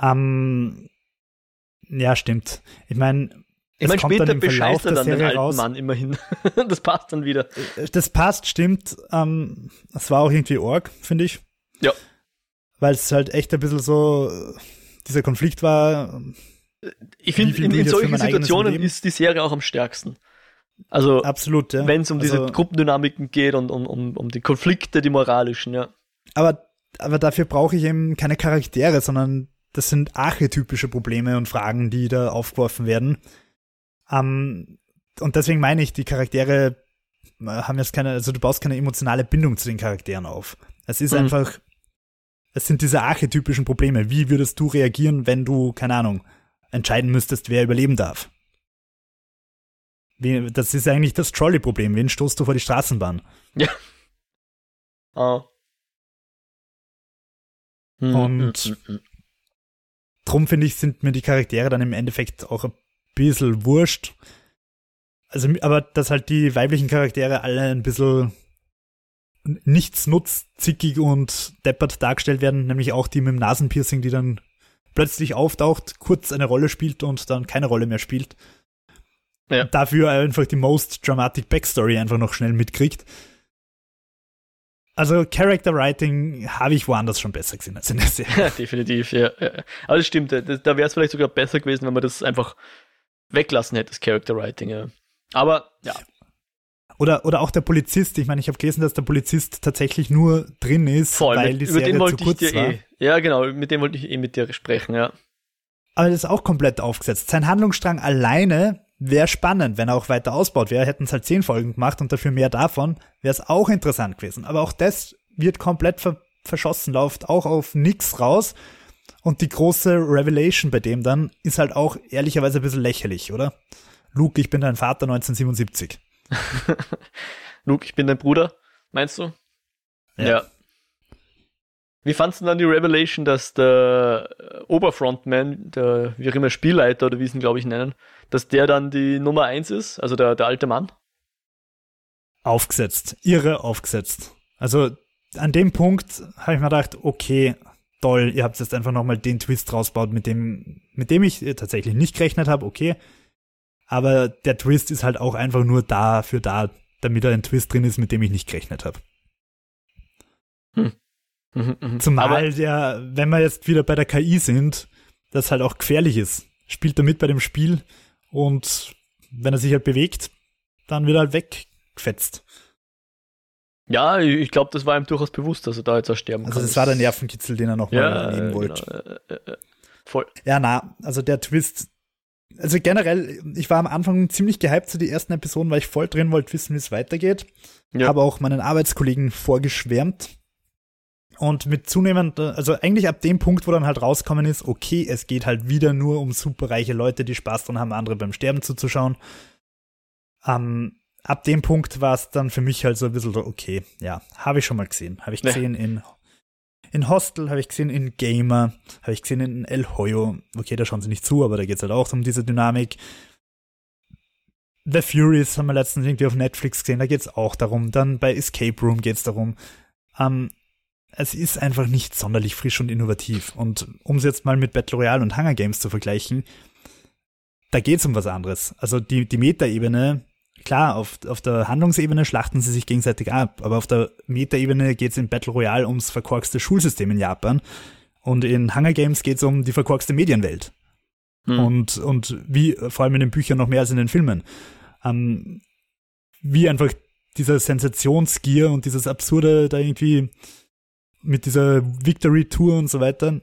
Ähm, ja, stimmt. Ich meine, Ich meine, später Verlauf bescheißt er der dann den Serie alten raus- Mann immerhin. das passt dann wieder. das passt, stimmt. Ähm, es war auch irgendwie Org, finde ich. Ja. Weil es halt echt ein bisschen so, äh, dieser Konflikt war. Ich finde, Wie viel in, in ich solchen Situationen ist die Serie auch am stärksten. Also, Absolut, ja. wenn es um diese Also- Gruppendynamiken geht und um, um, um die Konflikte, die moralischen, ja. Aber, aber dafür brauche ich eben keine Charaktere, sondern das sind archetypische Probleme und Fragen, die da aufgeworfen werden. Ähm, und deswegen meine ich, die Charaktere äh, haben jetzt keine, also du baust keine emotionale Bindung zu den Charakteren auf. Es ist Mhm. einfach, es sind diese archetypischen Probleme. Wie würdest du reagieren, wenn du, keine Ahnung, entscheiden müsstest, wer überleben darf? Wie, das ist eigentlich das Trolley-Problem. Wen stoßt du vor die Straßenbahn? Ah. Hm, Und- hm, hm. drum finde ich, sind mir die Charaktere dann im Endeffekt auch ein bisschen wurscht. Also, aber dass halt die weiblichen Charaktere alle ein bisschen nichtsnutzzickig und deppert dargestellt werden, nämlich auch die mit dem Nasenpiercing, die dann plötzlich auftaucht, kurz eine Rolle spielt und dann keine Rolle mehr spielt. Ja. Dafür einfach die most dramatic Backstory einfach noch schnell mitkriegt. Also Character Writing habe ich woanders schon besser gesehen als in der Serie. Ja, definitiv, ja. das stimmt, da wäre es vielleicht sogar besser gewesen, wenn man das einfach weglassen hätte, das Character Writing, ja. Aber, ja. Oder, oder auch der Polizist. Ich meine, ich habe gelesen, dass der Polizist tatsächlich nur drin ist, Voll, weil mit, die Serie zu wollte ich kurz war. eh. Ja, genau, mit dem wollte ich eh mit dir sprechen, ja. Aber das ist auch komplett aufgesetzt. Sein Handlungsstrang alleine wäre spannend, wenn er auch weiter ausbaut wäre. Hätten es halt zehn Folgen gemacht und dafür mehr davon, wäre es auch interessant gewesen. Aber auch das wird komplett ver verschossen, läuft auch auf nix raus. Und die große Revelation bei dem dann ist halt auch ehrlicherweise ein bisschen lächerlich, oder? Luke, ich bin dein Vater 1977. Luke, ich bin dein Bruder, meinst du? Ja. Wie fandst du dann die Revelation, dass der Oberfrontman, der, wie auch immer, Spielleiter oder wie sie ihn, glaube ich, nennen, dass der dann die Nummer eins ist, also der, der alte Mann? aufgesetzt, irre aufgesetzt. Also an dem Punkt habe ich mir gedacht, okay, toll, ihr habt jetzt einfach nochmal den Twist rausgebaut, mit dem, mit dem ich äh, tatsächlich nicht gerechnet habe, okay. Aber der Twist ist halt auch einfach nur dafür da, damit da ein Twist drin ist, mit dem ich nicht gerechnet habe. Mhm, mhm. Zumal Aber, der, wenn wir jetzt wieder bei der KI sind, das halt auch gefährlich ist. Spielt er mit bei dem Spiel und wenn er sich halt bewegt, dann wird er halt weggefetzt. Ja, ich, glaube, das war ihm durchaus bewusst, dass er da jetzt auch sterben Also kann. das war der Nervenkitzel, den er nochmal ja, nehmen äh, wollte. genau, voll. Ja, na, also der Twist. Also generell, ich war am Anfang ziemlich gehypt zu die ersten Episoden, weil ich voll drin wollte wissen, wie es weitergeht. Ja. Habe auch meinen Arbeitskollegen vorgeschwärmt. Und mit zunehmend, also eigentlich ab dem Punkt, wo dann halt rauskommen ist, okay, es geht halt wieder nur um superreiche Leute, die Spaß dran haben, andere beim Sterben zuzuschauen. Ähm, ab dem Punkt war es dann für mich halt so ein bisschen so, okay, ja, habe ich schon mal gesehen. Habe ich gesehen ja. in, in Hostel, habe ich gesehen in Gamer, habe ich gesehen in El Hoyo. Okay, da schauen sie nicht zu, aber da geht es halt auch um diese Dynamik. The Furies haben wir letztens irgendwie auf Netflix gesehen, da geht es auch darum. Dann bei Escape Room geht es darum. Ähm, es ist einfach nicht sonderlich frisch und innovativ. Und um es jetzt mal mit Battle Royale und Hunger Games zu vergleichen, da geht es um was anderes. Also die, die Metaebene, klar, auf, auf der Handlungsebene schlachten sie sich gegenseitig ab, aber auf der Metaebene geht es in Battle Royale ums verkorkste Schulsystem in Japan. Und in Hunger Games geht es um die verkorkste Medienwelt. Hm. Und, und wie, vor allem in den Büchern noch mehr als in den Filmen. Ähm, wie einfach dieser Sensationsgier und dieses Absurde da irgendwie mit dieser Victory Tour und so weiter.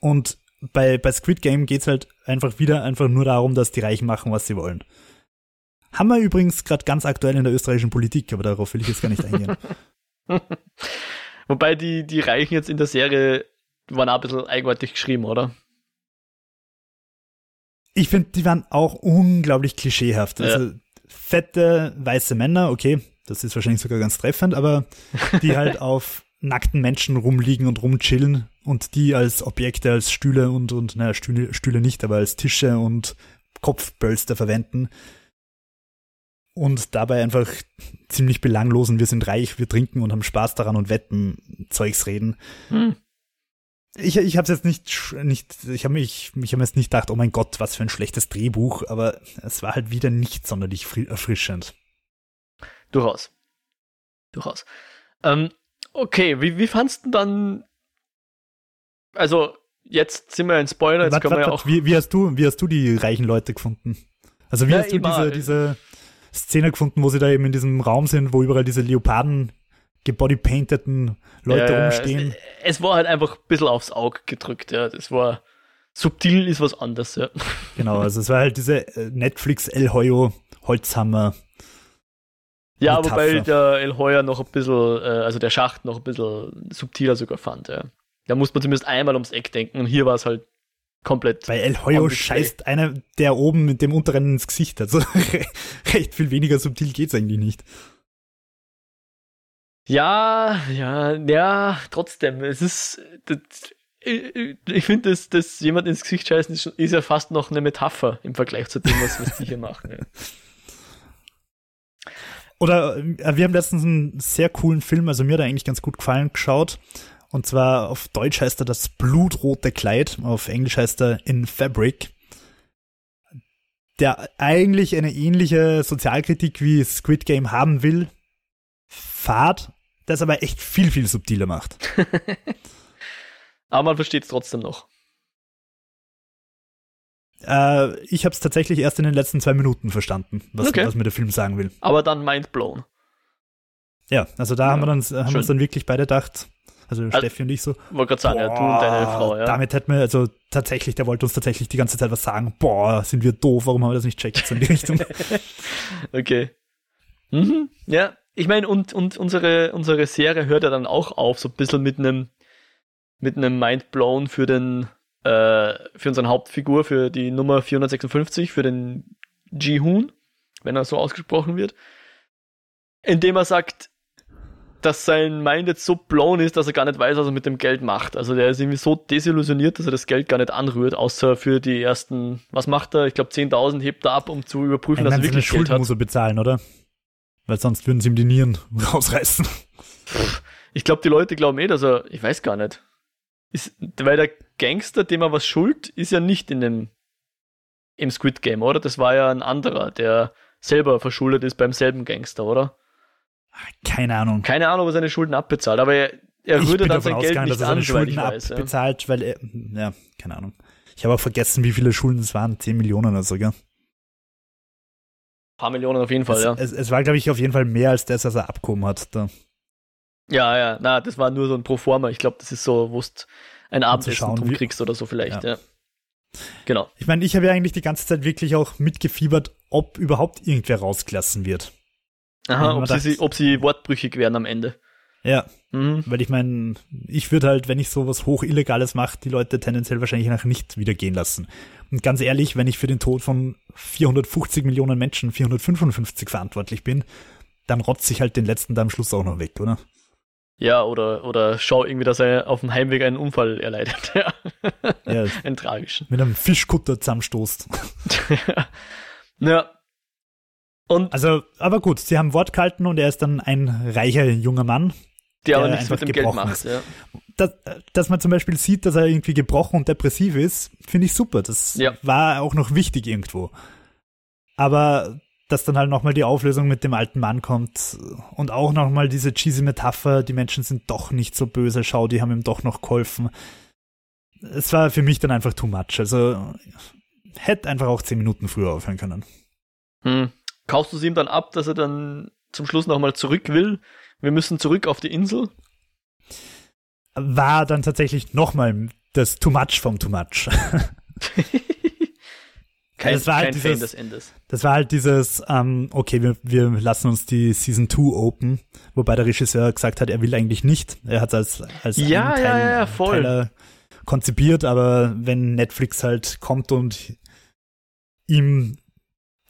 Und bei, bei Squid Game geht's halt einfach wieder einfach nur darum, dass die Reichen machen, was sie wollen. Haben wir übrigens gerade ganz aktuell in der österreichischen Politik, aber darauf will ich jetzt gar nicht eingehen. Wobei die, die Reichen jetzt in der Serie waren auch ein bisschen eigenartig geschrieben, oder? Ich finde, die waren auch unglaublich klischeehaft. Also ja. fette, weiße Männer, okay, das ist wahrscheinlich sogar ganz treffend, aber die halt auf nackten Menschen rumliegen und rumchillen und die als Objekte, als Stühle und, und naja, Stühle, Stühle nicht, aber als Tische und Kopfbölster verwenden. Und dabei einfach ziemlich belanglosen, wir sind reich, wir trinken und haben Spaß daran und wetten, Zeugs reden. Hm. Ich, ich habe jetzt nicht, nicht ich habe mich, ich habe jetzt nicht gedacht, oh mein Gott, was für ein schlechtes Drehbuch, aber es war halt wieder nicht sonderlich erfrischend. Durchaus. Durchaus. Ähm, Okay, wie, wie fandst du dann. Also, jetzt sind wir in Spoiler, jetzt wart, können wir ja auch. Wie, wie, hast du, wie hast du die reichen Leute gefunden? Also, wie ja, hast du diese, diese Szene gefunden, wo sie da eben in diesem Raum sind, wo überall diese Leoparden gebodypainteten Leute ja, rumstehen? Es, es, war halt einfach ein bisschen aufs Auge gedrückt, ja. Das war. Subtil ist was anderes, ja. Genau, also es war halt diese äh, Netflix El Hoyo Holzhammer ja, Metapher. wobei der El Heuer noch ein bisschen, äh, also der Schacht noch ein bisschen subtiler sogar fand, ja. Da muss man zumindest einmal ums Eck denken und hier war es halt komplett. Bei El Hoyo scheißt einer der oben mit dem unteren ins Gesicht. Also recht viel weniger subtil geht's eigentlich nicht. Ja, ja, ja, trotzdem. Es ist. Das, ich finde, dass, dass jemand ins Gesicht scheißen ist, ist ja fast noch eine Metapher im Vergleich zu dem, was, was die hier machen. Ja. Oder äh, wir haben letztens einen sehr coolen Film, also mir hat er eigentlich ganz gut gefallen, geschaut. Und zwar auf Deutsch heißt er das blutrote Kleid, auf Englisch heißt er In Fabric. Der eigentlich eine ähnliche Sozialkritik wie Squid Game haben will, fad, das aber echt viel, viel subtiler macht. aber man versteht es trotzdem noch. Äh, ich habe es tatsächlich erst in den letzten zwei Minuten verstanden, was, okay. was mir der Film sagen will. Aber dann mind blown. Ja, also da ja, haben wir dann, haben wir uns dann wirklich beide gedacht, also, also Steffi und ich so. Wollte gerade sagen, boah, ja, du und deine Frau, ja. Damit hätten wir, also tatsächlich, der wollte uns tatsächlich die ganze Zeit was sagen. Boah, sind wir doof, warum haben wir das nicht checkt, so in die Richtung. okay. Mhm, ja, ich meine, und, und unsere, unsere Serie hört ja dann auch auf, so ein bisschen mit einem mit einem Mindblown für den äh, für unseren Hauptfigur, für die Nummer 456, für den Ji-Hoon, wenn er so ausgesprochen wird, indem er sagt, dass sein Mind jetzt so blown ist, dass er gar nicht weiß, was er mit dem Geld macht. Also der ist irgendwie so desillusioniert, dass er das Geld gar nicht anrührt, außer für die ersten, was macht er? Ich glaube 10.000 hebt er ab, um zu überprüfen, dass er wirklich Geld Schulden hat. muss er bezahlen, oder? Weil sonst würden sie ihm die Nieren rausreißen. Ich glaube, die Leute glauben eh, dass er, ich weiß gar nicht. Ist, weil der Gangster, dem er was schuld, ist ja nicht in dem im Squid Game, oder? Das war ja ein anderer, der selber verschuldet ist beim selben Gangster, oder? Keine Ahnung. Keine Ahnung, ob er seine Schulden abbezahlt, aber er, er würde dann sein Geld nicht dass er seine an, Schulden abbezahlt, ja. weil er, ja, keine Ahnung. Ich habe auch vergessen, wie viele Schulden es waren. 10 Millionen oder so, gell? Ein paar Millionen auf jeden Fall, es, ja. Es, es war, glaube ich, auf jeden Fall mehr als das, was er abgehoben hat. Da. Ja, ja, na, das war nur so ein Proforma. Ich glaube, das ist so, wusst ein Abendessen schauen, drum kriegst oder so vielleicht, ja. ja. Genau. Ich meine, ich habe ja eigentlich die ganze Zeit wirklich auch mitgefiebert, ob überhaupt irgendwer rausgelassen wird. Aha, ob, sie, ob sie wortbrüchig werden am Ende. Ja. Mhm. Weil ich meine, ich würde halt, wenn ich sowas hoch Illegales mache, die Leute tendenziell wahrscheinlich nach nicht wieder gehen lassen. Und ganz ehrlich, wenn ich für den Tod von 450 Millionen Menschen 455 verantwortlich bin, dann rotze ich halt den letzten da am Schluss auch noch weg, oder? Ja, oder, oder schau irgendwie, dass er auf dem Heimweg einen Unfall erleidet. ja. ja einen tragischen. Mit einem Fischkutter zusammenstoßt. ja. Und also, aber gut, sie haben Wort gehalten und er ist dann ein reicher junger Mann. Der, der aber nichts mit dem Geld macht, ja. Dass, dass man zum Beispiel sieht, dass er irgendwie gebrochen und depressiv ist, finde ich super. Das ja. war auch noch wichtig irgendwo. Aber dass dann halt nochmal die Auflösung mit dem alten Mann kommt und auch nochmal diese cheesy Metapher, die Menschen sind doch nicht so böse, schau, die haben ihm doch noch geholfen. Es war für mich dann einfach too much. Also hätte einfach auch zehn Minuten früher aufhören können. Hm. Kaufst du es ihm dann ab, dass er dann zum Schluss nochmal zurück will? Wir müssen zurück auf die Insel? War dann tatsächlich nochmal das too much vom too much. Kein, das war halt dieses, Fan des Endes. Das war halt dieses, ähm, okay, wir, wir lassen uns die Season 2 open, wobei der Regisseur gesagt hat, er will eigentlich nicht. Er hat es als, als ja, Teil, ja, ja, voll. Teiler konzipiert, aber wenn Netflix halt kommt und ihm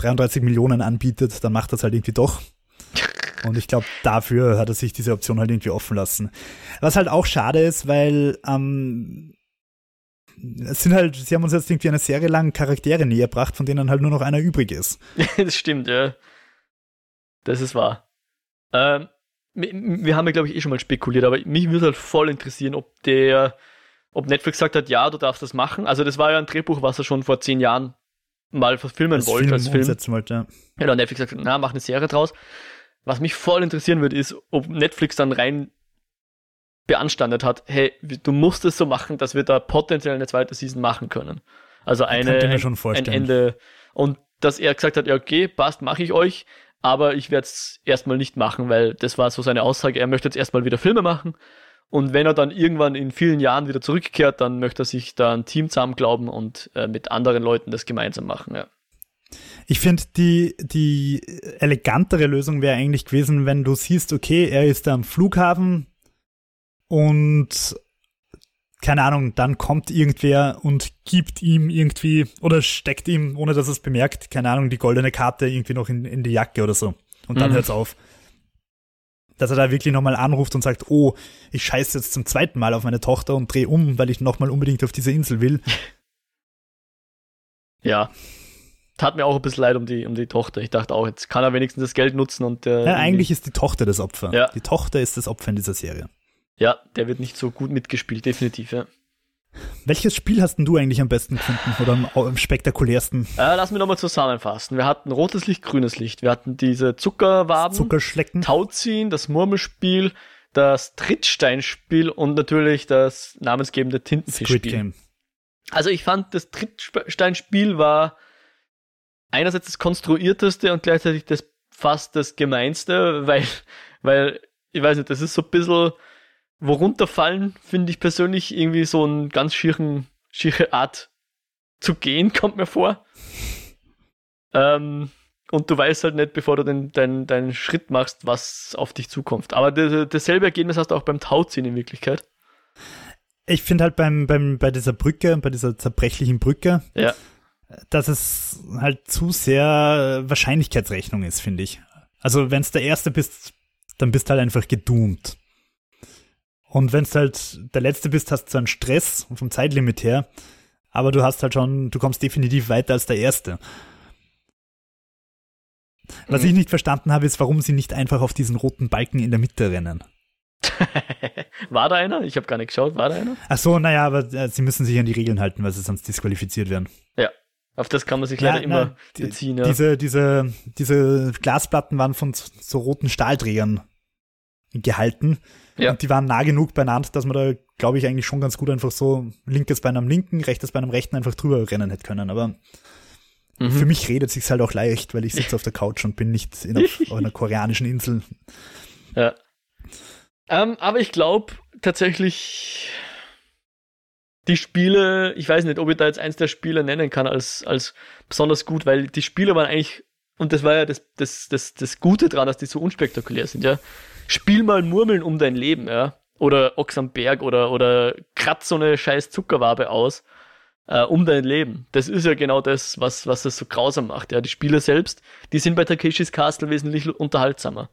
33 Millionen anbietet, dann macht das halt irgendwie doch. Und ich glaube, dafür hat er sich diese Option halt irgendwie offen lassen. Was halt auch schade ist, weil ähm, es sind halt, sie haben uns jetzt irgendwie eine Serie lang Charaktere näher gebracht, von denen halt nur noch einer übrig ist. das stimmt, ja. Das ist wahr. Ähm, wir haben ja, glaube ich, eh schon mal spekuliert, aber mich würde halt voll interessieren, ob der, ob Netflix gesagt hat, ja, du darfst das machen. Also das war ja ein Drehbuch, was er schon vor zehn Jahren mal verfilmen wollte, Film als Film. Umsetzen wollte, ja. Genau, Netflix sagt, na, mach eine Serie draus. Was mich voll interessieren würde, ist, ob Netflix dann rein beanstandet hat, hey, du musst es so machen, dass wir da potenziell eine zweite Season machen können. Also eine, ein, ein, Ende. Und dass er gesagt hat, ja, okay, passt, mache ich euch, aber ich werde es erstmal nicht machen, weil das war so seine Aussage, er möchte jetzt erstmal wieder Filme machen. Und wenn er dann irgendwann in vielen Jahren wieder zurückkehrt, dann möchte er sich da ein Team zusammenglauben und äh, mit anderen Leuten das gemeinsam machen, ja. Ich finde, die, die elegantere Lösung wäre eigentlich gewesen, wenn du siehst, okay, er ist da am Flughafen, und keine Ahnung, dann kommt irgendwer und gibt ihm irgendwie oder steckt ihm, ohne dass er es bemerkt, keine Ahnung, die goldene Karte irgendwie noch in, in die Jacke oder so. Und dann mhm. hört's auf. Dass er da wirklich nochmal anruft und sagt, oh, ich scheiße jetzt zum zweiten Mal auf meine Tochter und dreh um, weil ich nochmal unbedingt auf diese Insel will. Ja. Tat mir auch ein bisschen leid um die, um die Tochter. Ich dachte auch, jetzt kann er wenigstens das Geld nutzen und. Äh, ja, eigentlich ist die Tochter das Opfer. Ja. Die Tochter ist das Opfer in dieser Serie. Ja, der wird nicht so gut mitgespielt, definitiv, ja. Welches Spiel hast denn du eigentlich am besten gefunden oder am, am spektakulärsten? Äh, lass mich nochmal zusammenfassen. Wir hatten rotes Licht, grünes Licht. Wir hatten diese Zuckerwaben, Zuckerschlecken, Tauziehen, das Murmelspiel, das Trittsteinspiel und natürlich das namensgebende Tintenfischspiel. Also ich fand, das Trittsteinspiel war einerseits das konstruierteste und gleichzeitig das fast das gemeinste, weil, weil, ich weiß nicht, das ist so ein bisschen worunter fallen, finde ich persönlich irgendwie so einen ganz schieren, schiere Art zu gehen, kommt mir vor. Ähm, und du weißt halt nicht, bevor du den, deinen, deinen Schritt machst, was auf dich zukommt. Aber dasselbe Ergebnis hast du auch beim Tauziehen in Wirklichkeit. Ich finde halt beim, beim, bei dieser Brücke, bei dieser zerbrechlichen Brücke, ja. dass es halt zu sehr Wahrscheinlichkeitsrechnung ist, finde ich. Also wenn es der Erste bist, dann bist du halt einfach gedoomt. Und wenn du halt der Letzte bist, hast du einen Stress vom Zeitlimit her, aber du hast halt schon, du kommst definitiv weiter als der Erste. Was mhm. ich nicht verstanden habe, ist, warum sie nicht einfach auf diesen roten Balken in der Mitte rennen. war da einer? Ich habe gar nicht geschaut. War da einer? Ach so, naja, aber äh, sie müssen sich an die Regeln halten, weil sie sonst disqualifiziert werden. Ja, auf das kann man sich leider ja, immer na, beziehen. Ja. Diese, diese, diese Glasplatten waren von so roten Stahlträgern gehalten. Ja. Und die waren nah genug beieinander, dass man da, glaube ich, eigentlich schon ganz gut einfach so linkes Bein am linken, rechtes Bein am rechten einfach drüber rennen hätte können. Aber mhm. für mich redet sich's halt auch leicht, weil ich sitze auf der Couch und bin nicht in, auf, auf einer koreanischen Insel. Ja. Ähm, aber ich glaube tatsächlich, die Spiele, ich weiß nicht, ob ich da jetzt eins der Spiele nennen kann als, als besonders gut, weil die Spiele waren eigentlich, und das war ja das, das, das, das Gute dran, dass die so unspektakulär sind, ja spiel mal Murmeln um dein Leben, ja. Oder Ochs am Berg oder, oder kratz so eine scheiß Zuckerwabe aus äh, um dein Leben. Das ist ja genau das, was, was es so grausam macht. Ja, die Spieler selbst, die sind bei Takeshis Castle wesentlich unterhaltsamer.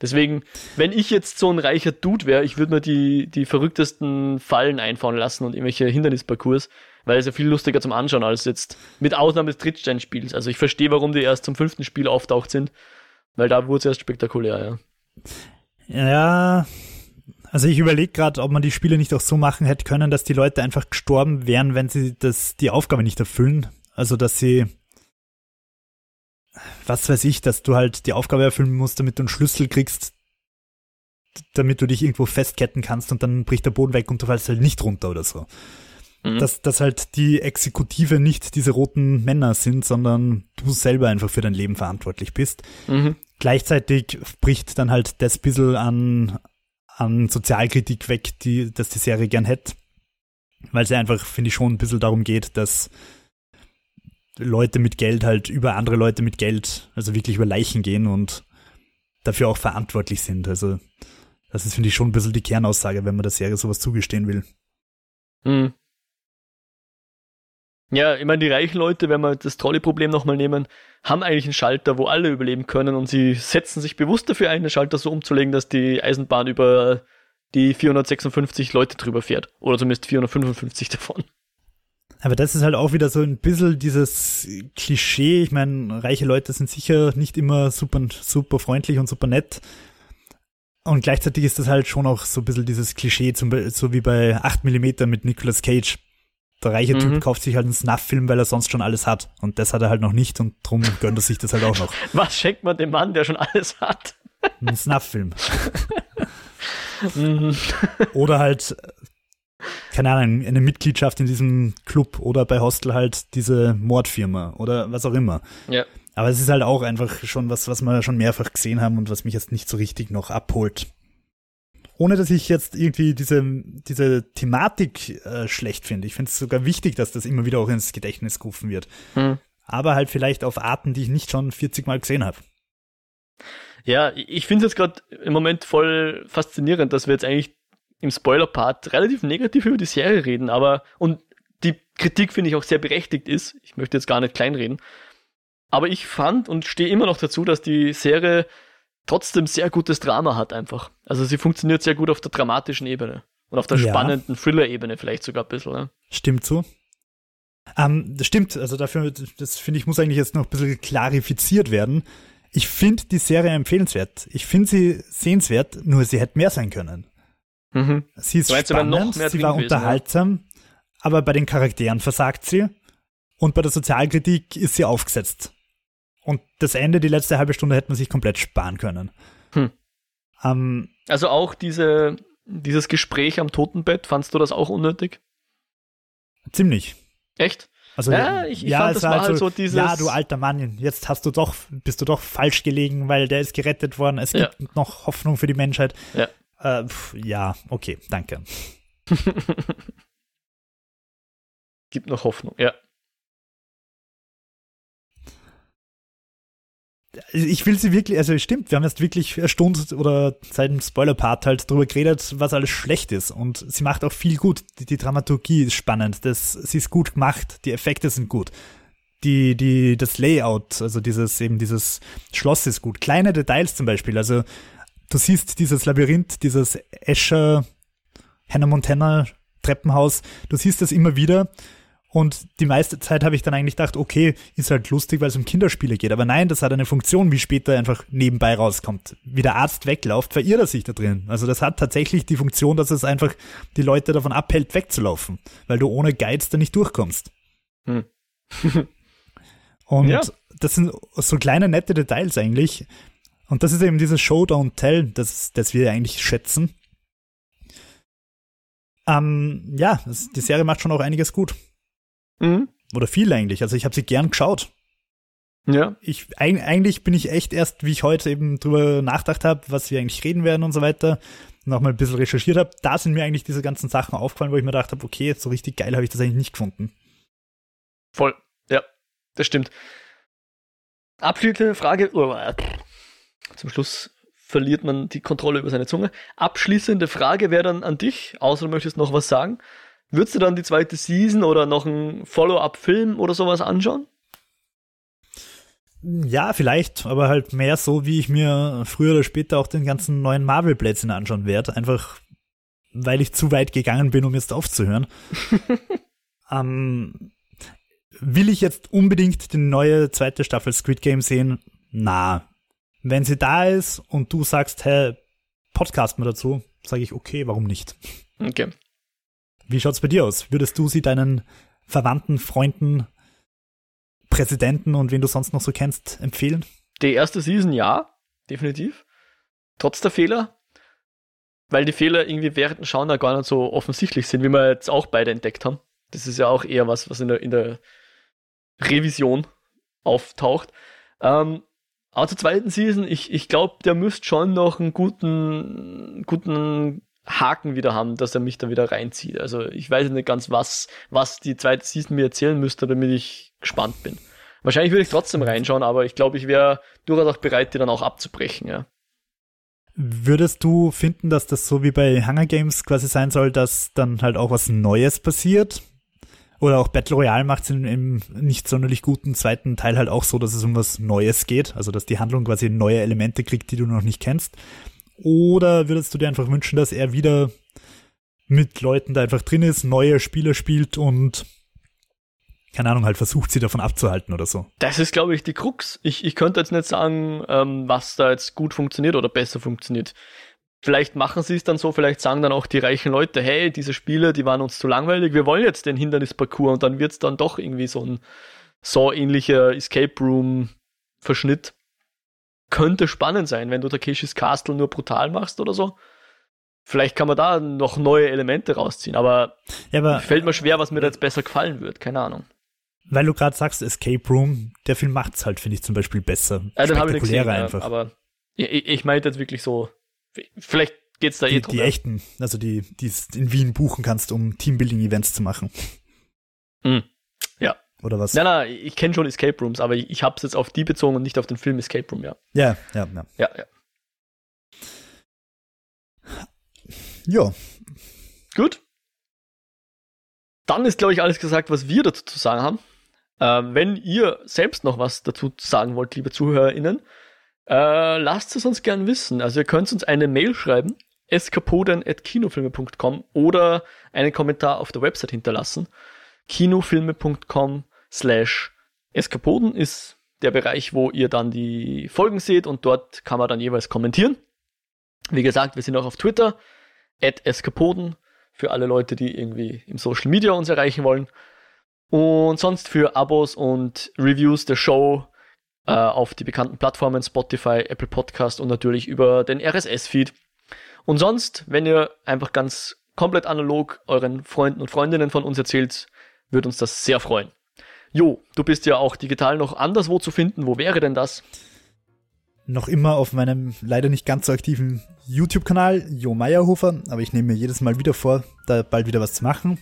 Deswegen, wenn ich jetzt so ein reicher Dude wäre, ich würde mir die, die verrücktesten Fallen einfahren lassen und irgendwelche Hindernisparcours, weil es ja viel lustiger zum Anschauen als jetzt mit Ausnahme des Trittsteinspiels. Also ich verstehe, warum die erst zum fünften Spiel auftaucht sind, weil da wurde es erst spektakulär, ja. Ja, also ich überlege gerade, ob man die Spiele nicht auch so machen hätte können, dass die Leute einfach gestorben wären, wenn sie das, die Aufgabe nicht erfüllen. Also dass sie was weiß ich, dass du halt die Aufgabe erfüllen musst, damit du einen Schlüssel kriegst, damit du dich irgendwo festketten kannst und dann bricht der Boden weg und du fällst halt nicht runter oder so. Mhm. Dass, dass halt die Exekutive nicht diese roten Männer sind, sondern du selber einfach für dein Leben verantwortlich bist. Mhm. Gleichzeitig bricht dann halt das bisschen an, an Sozialkritik weg, die, dass die Serie gern hätte. Weil es einfach, finde ich, schon ein bisschen darum geht, dass Leute mit Geld halt über andere Leute mit Geld, also wirklich über Leichen gehen und dafür auch verantwortlich sind. Also das ist, finde ich, schon ein bisschen die Kernaussage, wenn man der Serie sowas zugestehen will. Mhm. Ja, ich meine, die reichen Leute, wenn wir das Trolley-Problem nochmal nehmen, haben eigentlich einen Schalter, wo alle überleben können und sie setzen sich bewusst dafür ein, den Schalter so umzulegen, dass die Eisenbahn über die 456 Leute drüber fährt. Oder zumindest 455 davon. Aber das ist halt auch wieder so ein bisschen dieses Klischee. Ich meine, reiche Leute sind sicher nicht immer super, super freundlich und super nett. Und gleichzeitig ist das halt schon auch so ein bisschen dieses Klischee, zum, so wie bei 8 mm mit Nicolas Cage. Der reiche mhm. Typ kauft sich halt einen Snuff-Film, weil er sonst schon alles hat. Und das hat er halt noch nicht und drum gönnt er sich das halt auch noch. Was schenkt man dem Mann, der schon alles hat? Ein Snuff-Film. Mhm. Oder halt keine Ahnung, eine Mitgliedschaft in diesem Club oder bei Hostel halt diese Mordfirma oder was auch immer. Ja. Aber es ist halt auch einfach schon was, was wir schon mehrfach gesehen haben und was mich jetzt nicht so richtig noch abholt. Ohne dass ich jetzt irgendwie diese, diese Thematik äh, schlecht finde. Ich finde es sogar wichtig, dass das immer wieder auch ins Gedächtnis gerufen wird. Hm. Aber halt vielleicht auf Arten, die ich nicht schon 40 Mal gesehen habe. Ja, ich finde es jetzt gerade im Moment voll faszinierend, dass wir jetzt eigentlich im Spoiler-Part relativ negativ über die Serie reden, aber und die Kritik finde ich auch sehr berechtigt ist. Ich möchte jetzt gar nicht kleinreden. Aber ich fand und stehe immer noch dazu, dass die Serie trotzdem sehr gutes Drama hat einfach. Also sie funktioniert sehr gut auf der dramatischen Ebene. Und auf der ja. spannenden Thriller-Ebene vielleicht sogar ein bisschen. Ne? Stimmt so. Ähm, das stimmt, also dafür, das finde ich, muss eigentlich jetzt noch ein bisschen klarifiziert werden. Ich finde die Serie empfehlenswert. Ich finde sie sehenswert, nur sie hätte mehr sein können. Mhm. Sie ist spannend, sie war unterhaltsam, ja. aber bei den Charakteren versagt sie und bei der Sozialkritik ist sie aufgesetzt. Und das Ende, die letzte halbe Stunde, hätte man sich komplett sparen können. Hm. Ähm, also auch diese, dieses Gespräch am Totenbett, fandst du das auch unnötig? Ziemlich. Echt? Also, ja, ich, ich ja, fand, das war halt so dieses. Ja, du alter Mann, jetzt hast du doch, bist du doch falsch gelegen, weil der ist gerettet worden. Es gibt ja. noch Hoffnung für die Menschheit. Ja. Äh, pf, ja, okay, danke. Gibt noch Hoffnung, ja. Ich will sie wirklich, also stimmt, wir haben jetzt wirklich eine Stunde oder seit dem Spoiler-Part halt drüber geredet, was alles schlecht ist. Und sie macht auch viel gut. Die, die Dramaturgie ist spannend, das, sie ist gut gemacht, die Effekte sind gut. Die, die, das Layout, also dieses, eben dieses Schloss ist gut. Kleine Details zum Beispiel, also du siehst dieses Labyrinth, dieses Escher Hannah Montana Treppenhaus, du siehst das immer wieder. Und die meiste Zeit habe ich dann eigentlich gedacht, okay, ist halt lustig, weil es um Kinderspiele geht. Aber nein, das hat eine Funktion, wie später einfach nebenbei rauskommt. Wie der Arzt wegläuft, verirrt er sich da drin. Also das hat tatsächlich die Funktion, dass es einfach die Leute davon abhält, wegzulaufen. Weil du ohne Guides da nicht durchkommst. Hm. Und ja. das sind so kleine nette Details eigentlich, und das ist eben dieses Show, Don't Tell, das, das wir eigentlich schätzen. Ähm, ja, das, die Serie macht schon auch einiges gut. Mhm. Oder viel eigentlich. Also ich habe sie gern geschaut. Ja. Ich, eigentlich bin ich echt erst, wie ich heute eben drüber nachgedacht habe, was wir eigentlich reden werden und so weiter, nochmal ein bisschen recherchiert habe, da sind mir eigentlich diese ganzen Sachen aufgefallen, wo ich mir gedacht habe, okay, so richtig geil habe ich das eigentlich nicht gefunden. Voll. Ja, das stimmt. Abschließende Frage, zum Schluss verliert man die Kontrolle über seine Zunge. Abschließende Frage wäre dann an dich, außer du möchtest noch was sagen. Würdest du dann die zweite Season oder noch einen Follow-up-Film oder sowas anschauen? Ja, vielleicht, aber halt mehr so, wie ich mir früher oder später auch den ganzen neuen Marvel-Plätzchen anschauen werde. Einfach, weil ich zu weit gegangen bin, um jetzt aufzuhören. ähm, will ich jetzt unbedingt die neue zweite Staffel Squid Game sehen? Na. Wenn sie da ist und du sagst, hey, Podcast mal dazu, sage ich, okay, warum nicht? Okay. Wie schaut's bei dir aus? Würdest du sie deinen Verwandten, Freunden, Präsidenten und wen du sonst noch so kennst, empfehlen? Die erste Season ja, definitiv. Trotz der Fehler. Weil die Fehler irgendwie während dem Schauen da gar nicht so offensichtlich sind, wie wir jetzt auch beide entdeckt haben. Das ist ja auch eher was, was in der, in der Revision auftaucht. Ähm, aber zur zweiten Season, ich, ich glaube, der müsste schon noch einen guten, guten Haken wieder haben, dass er mich da wieder reinzieht. Also ich weiß nicht ganz, was, was die zweite Season mir erzählen müsste, damit ich gespannt bin. Wahrscheinlich würde ich trotzdem reinschauen, aber ich glaube, ich wäre durchaus auch bereit, die dann auch abzubrechen, ja. Würdest du finden, dass das so wie bei Hunger Games quasi sein soll, dass dann halt auch was Neues passiert? Oder auch Battle Royale macht es im nicht sonderlich guten zweiten Teil halt auch so, dass es um was Neues geht, also dass die Handlung quasi neue Elemente kriegt, die du noch nicht kennst. Oder würdest du dir einfach wünschen, dass er wieder mit Leuten da einfach drin ist, neue Spieler spielt und keine Ahnung, halt versucht, sie davon abzuhalten oder so. Das ist, glaube ich, die Krux. Ich, ich könnte jetzt nicht sagen, ähm, was da jetzt gut funktioniert oder besser funktioniert. Vielleicht machen sie es dann so, vielleicht sagen dann auch die reichen Leute, hey, diese Spiele, die waren uns zu langweilig, wir wollen jetzt den Hindernisparcours und dann wird es dann doch irgendwie so ein so ähnlicher Escape Room Verschnitt könnte spannend sein, wenn du Takeshis Castle nur brutal machst oder so. Vielleicht kann man da noch neue Elemente rausziehen, aber, ja, aber fällt mir schwer, was mir da jetzt besser gefallen wird. Keine Ahnung. Weil du gerade sagst, Escape Room, der Film macht's halt, finde ich zum Beispiel besser. Ja, den habe ich gesehen, einfach. Aber ich, ich meinte jetzt wirklich so, vielleicht geht's da die, eh drum. Die echten, also die, die es in Wien buchen kannst, um Teambuilding-Events zu machen. Mhm. Oder was? Nein, nein, ich kenne schon Escape Rooms, aber ich, ich habe es jetzt auf die bezogen und nicht auf den Film Escape Room, ja. Ja, ja, ja. Ja, ja. Ja. Gut. Dann ist, glaube ich, alles gesagt, was wir dazu zu sagen haben. Ähm, wenn ihr selbst noch was dazu sagen wollt, liebe ZuhörerInnen, äh, lasst es uns gern wissen. Also ihr könnt uns eine Mail schreiben, eskapoden.kinofilme.com oder einen Kommentar auf der Website hinterlassen. kinofilme.com slash Eskapoden ist der Bereich, wo ihr dann die Folgen seht und dort kann man dann jeweils kommentieren. Wie gesagt, wir sind auch auf Twitter, at Eskapoden, für alle Leute, die irgendwie im Social Media uns erreichen wollen. Und sonst für Abos und Reviews der Show äh, auf die bekannten Plattformen Spotify, Apple Podcast und natürlich über den RSS-Feed. Und sonst, wenn ihr einfach ganz komplett analog euren Freunden und Freundinnen von uns erzählt, würde uns das sehr freuen. Jo, du bist ja auch digital noch anderswo zu finden. Wo wäre denn das? Noch immer auf meinem leider nicht ganz so aktiven YouTube-Kanal, Jo Meyerhofer, aber ich nehme mir jedes Mal wieder vor, da bald wieder was zu machen.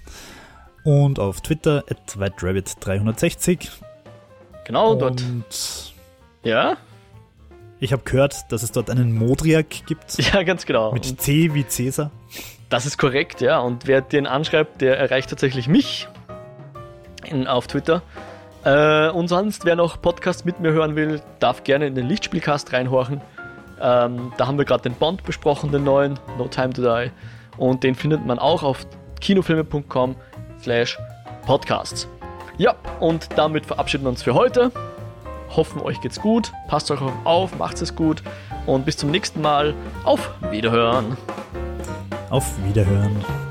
Und auf Twitter at WhiteRabbit360. Genau, Und dort. Ja? Ich habe gehört, dass es dort einen Modriak gibt. Ja, ganz genau. Mit C wie Cäsar. Das ist korrekt, ja. Und wer den anschreibt, der erreicht tatsächlich mich in, auf Twitter. Äh, und sonst, wer noch Podcast mit mir hören will, darf gerne in den Lichtspielcast reinhorchen. Ähm, da haben wir gerade den Bond besprochen, den neuen, No Time to Die. Und den findet man auch auf kinofilme.com slash podcasts. Ja, und damit verabschieden wir uns für heute. Hoffen, euch geht's gut. Passt euch auf, macht es gut. Und bis zum nächsten Mal. Auf Wiederhören. Auf Wiederhören.